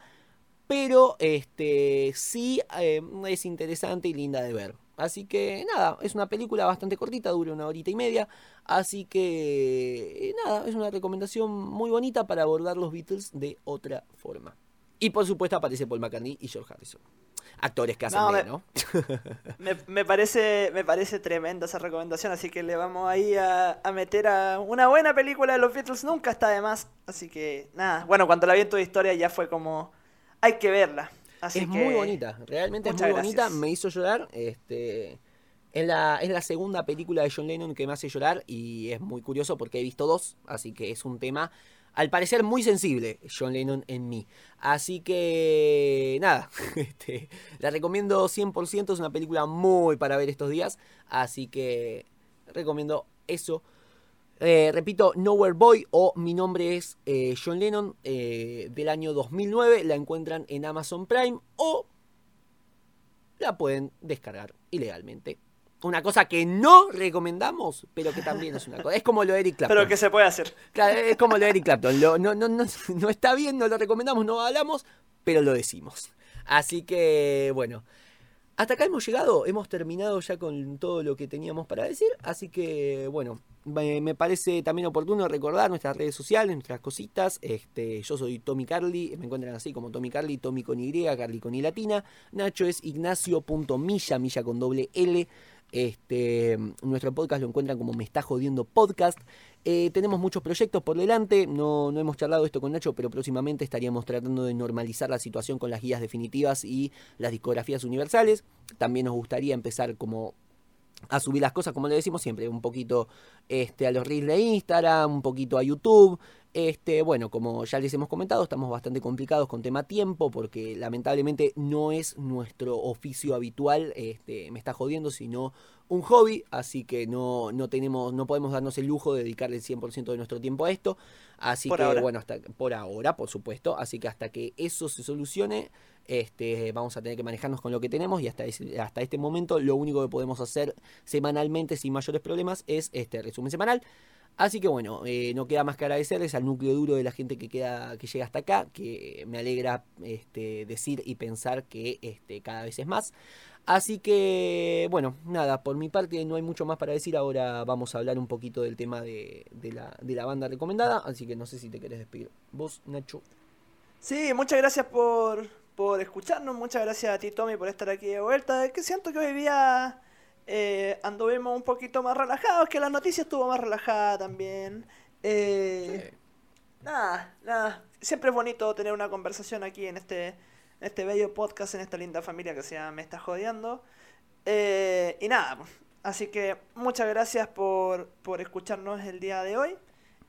Pero este sí eh, es interesante y linda de ver. Así que nada, es una película bastante cortita, dura una horita y media. Así que eh, nada, es una recomendación muy bonita para abordar los Beatles de otra forma. Y por supuesto aparece Paul McCartney y George Harrison. Actores que hacen No, me- ¿no? [laughs] Me, me parece, me parece tremenda esa recomendación, así que le vamos ahí a, a meter a una buena película de los Beatles, nunca está de más. Así que nada, bueno, cuando la vi en tu historia ya fue como, hay que verla. Así es que, muy bonita, realmente es muy bonita, me hizo llorar. Este, es, la, es la segunda película de John Lennon que me hace llorar y es muy curioso porque he visto dos, así que es un tema al parecer muy sensible John Lennon en mí. Así que nada, [laughs] este, la recomiendo 100%, es una película muy para ver estos días, así que recomiendo eso. Eh, repito, Nowhere Boy o Mi nombre es eh, John Lennon eh, del año 2009. La encuentran en Amazon Prime o la pueden descargar ilegalmente. Una cosa que no recomendamos, pero que también es una cosa. Es como lo de Eric Clapton. Pero que se puede hacer. Claro, es como lo de Eric Clapton. Lo- no, no, no, no está bien, no lo recomendamos, no hablamos, pero lo decimos. Así que, bueno. Hasta acá hemos llegado, hemos terminado ya con todo lo que teníamos para decir, así que bueno, me, parece también oportuno recordar nuestras redes sociales, nuestras cositas. Este, yo soy Tommy Carly, me encuentran así como Tommy Carly, Tommy con Y, Carly con Y latina. Nacho es ignacio.milla, milla con doble L. Este, nuestro podcast lo encuentran como Me está jodiendo podcast. Eh, tenemos muchos proyectos por delante, no, no hemos charlado esto con Nacho, pero próximamente estaríamos tratando de normalizar la situación con las guías definitivas y las discografías universales. También nos gustaría empezar como a subir las cosas, como le decimos siempre, un poquito este, a los reels de Instagram, un poquito a YouTube. Este, bueno, como ya les hemos comentado, estamos bastante complicados con tema tiempo, porque lamentablemente no es nuestro oficio habitual, este, me está jodiendo, sino un hobby, así que no, no tenemos, no podemos darnos el lujo de dedicarle el 100% de nuestro tiempo a esto. Así Por que, ahora. bueno, hasta por ahora, por supuesto. Así que hasta que eso se solucione, este, vamos a tener que manejarnos con lo que tenemos. Y hasta, ese- hasta este momento, lo único que podemos hacer semanalmente sin mayores problemas es este resumen semanal. Así que bueno, eh, no queda más que agradecerles al núcleo duro de la gente que queda, que llega hasta acá, que me alegra este, decir y pensar que este, cada vez es más. Así que, bueno, nada, por mi parte no hay mucho más para decir. Ahora vamos a hablar un poquito del tema de, de la, de la banda recomendada. Así que no sé si te querés despedir. Vos, Nacho. Sí, muchas gracias por, por escucharnos, muchas gracias a ti Tommy por estar aquí de vuelta. Que siento que hoy día eh, anduvimos un poquito más relajados, que la noticia estuvo más relajada también. Eh, Nada, nada, siempre es bonito tener una conversación aquí en este, en este bello podcast, en esta linda familia que se llama Me Está Jodiendo. Eh, y nada, así que muchas gracias por, por escucharnos el día de hoy.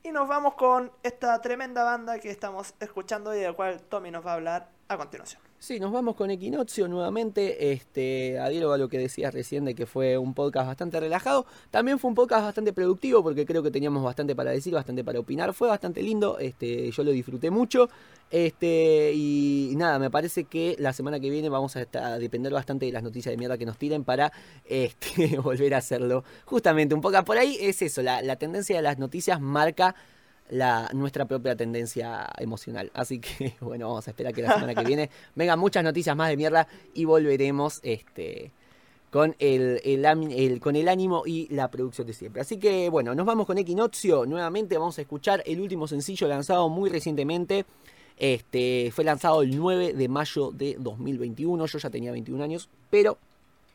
Y nos vamos con esta tremenda banda que estamos escuchando y de la cual Tommy nos va a hablar a continuación. Sí, nos vamos con Equinoccio nuevamente. Este, adhiero a lo que decías recién de que fue un podcast bastante relajado. También fue un podcast bastante productivo porque creo que teníamos bastante para decir, bastante para opinar. Fue bastante lindo, este, yo lo disfruté mucho. Este, y nada, me parece que la semana que viene vamos a, depender bastante de las noticias de mierda que nos tiren para este, [laughs] volver a hacerlo. Justamente un poco por ahí es eso, la tendencia de las noticias marca la, nuestra propia tendencia emocional. Así que [laughs] bueno, vamos a esperar que la semana que viene vengan muchas noticias más de mierda y volveremos este, con, el, con el ánimo y la producción de siempre. Así que bueno, nos vamos con Equinoccio. Nuevamente vamos a escuchar el último sencillo lanzado muy recientemente. Este, fue lanzado el 9 de mayo de 2021. Yo ya tenía 21 años, pero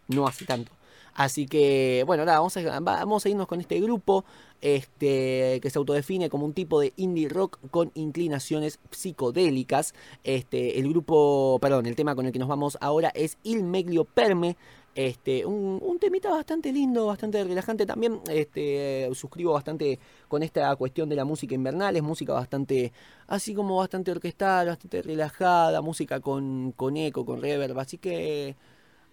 no hace tanto. Así que, bueno, nada, vamos a, vamos a irnos con este grupo este, que se autodefine como un tipo de indie rock con inclinaciones psicodélicas. Este, el grupo, perdón, el tema con el que nos vamos ahora es Il Meglio Perme. Este, un, temita bastante lindo, bastante relajante también. Este, suscribo bastante con esta cuestión de la música invernal. Es música bastante, así como bastante orquestal, bastante relajada, música con, con eco, con reverb. Así que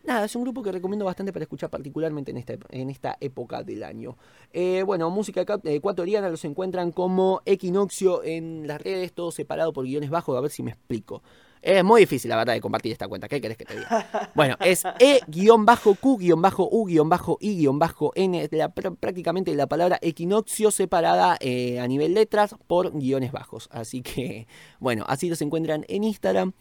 Nada, es un grupo que recomiendo bastante para escuchar particularmente en esta, en esta época del año. Eh, bueno, música ecuatoriana los encuentran como Equinoccio en las redes, todo separado por guiones bajos, a ver si me explico. Es muy difícil, la verdad, de compartir esta cuenta. ¿Qué querés que te diga? Bueno, es E-Q-I-I-N, la- pr- prácticamente la palabra equinoccio separada eh, a nivel letras por guiones bajos. Así que, bueno, así los encuentran en Instagram.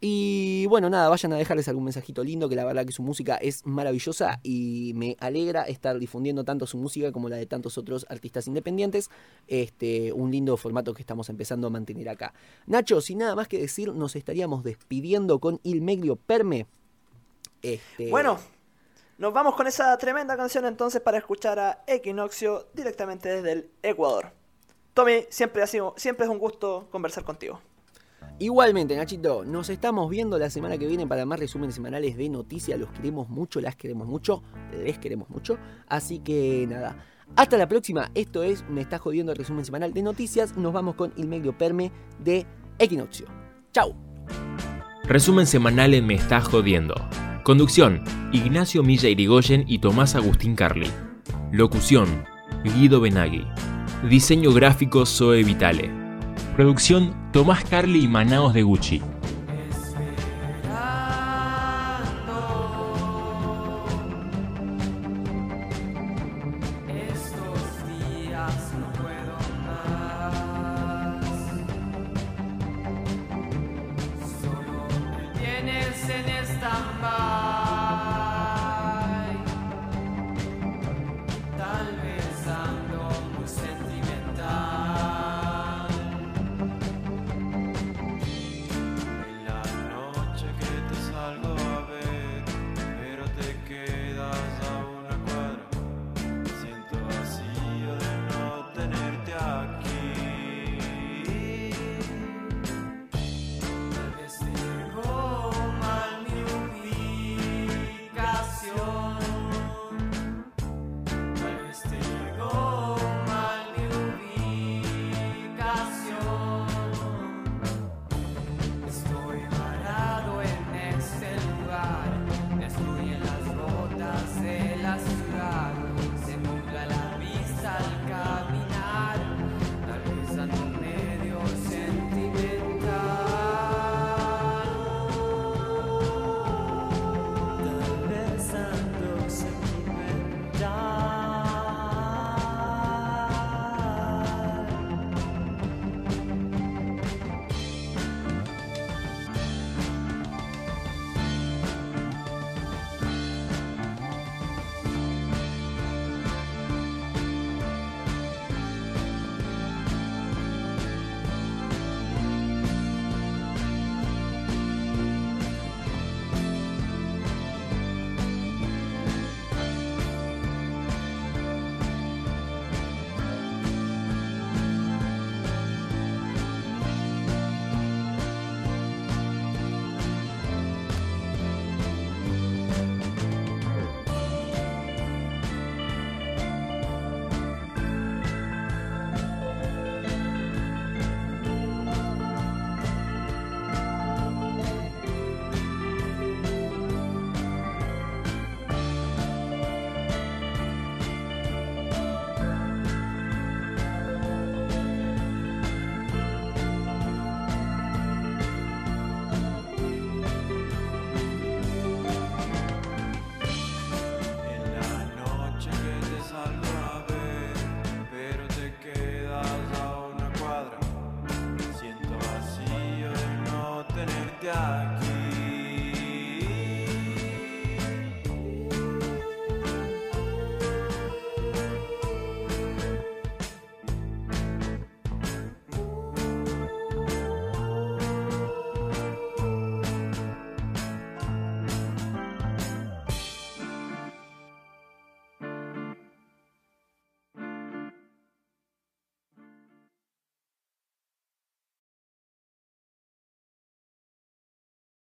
Y bueno, nada, vayan a dejarles algún mensajito lindo, que la verdad que su música es maravillosa y me alegra estar difundiendo tanto su música como la de tantos otros artistas independientes. Este, un lindo formato que estamos empezando a mantener acá. Nacho, sin nada más que decir, nos estaríamos despidiendo con Il Meglio Perme. Este, Bueno, nos vamos con esa tremenda canción entonces para escuchar a Equinoccio directamente desde el Ecuador. Tommy, siempre, ha sido, siempre es un gusto conversar contigo. Igualmente, Nachito, nos estamos viendo la semana que viene para más resúmenes semanales de noticias. Los queremos mucho, las queremos mucho, les queremos mucho. Así que nada, hasta la próxima. Esto es Me está jodiendo el resumen semanal de noticias. Nos vamos con Il Meglio Perme de Equinoccio. Chau. Resumen semanal en Me Está Jodiendo. Conducción: Ignacio Milla Irigoyen y Tomás Agustín Carli. Locución: Guido Benagui. Diseño gráfico: Zoe Vitale. Producción: Tomás Carli y Manaos de Gucci.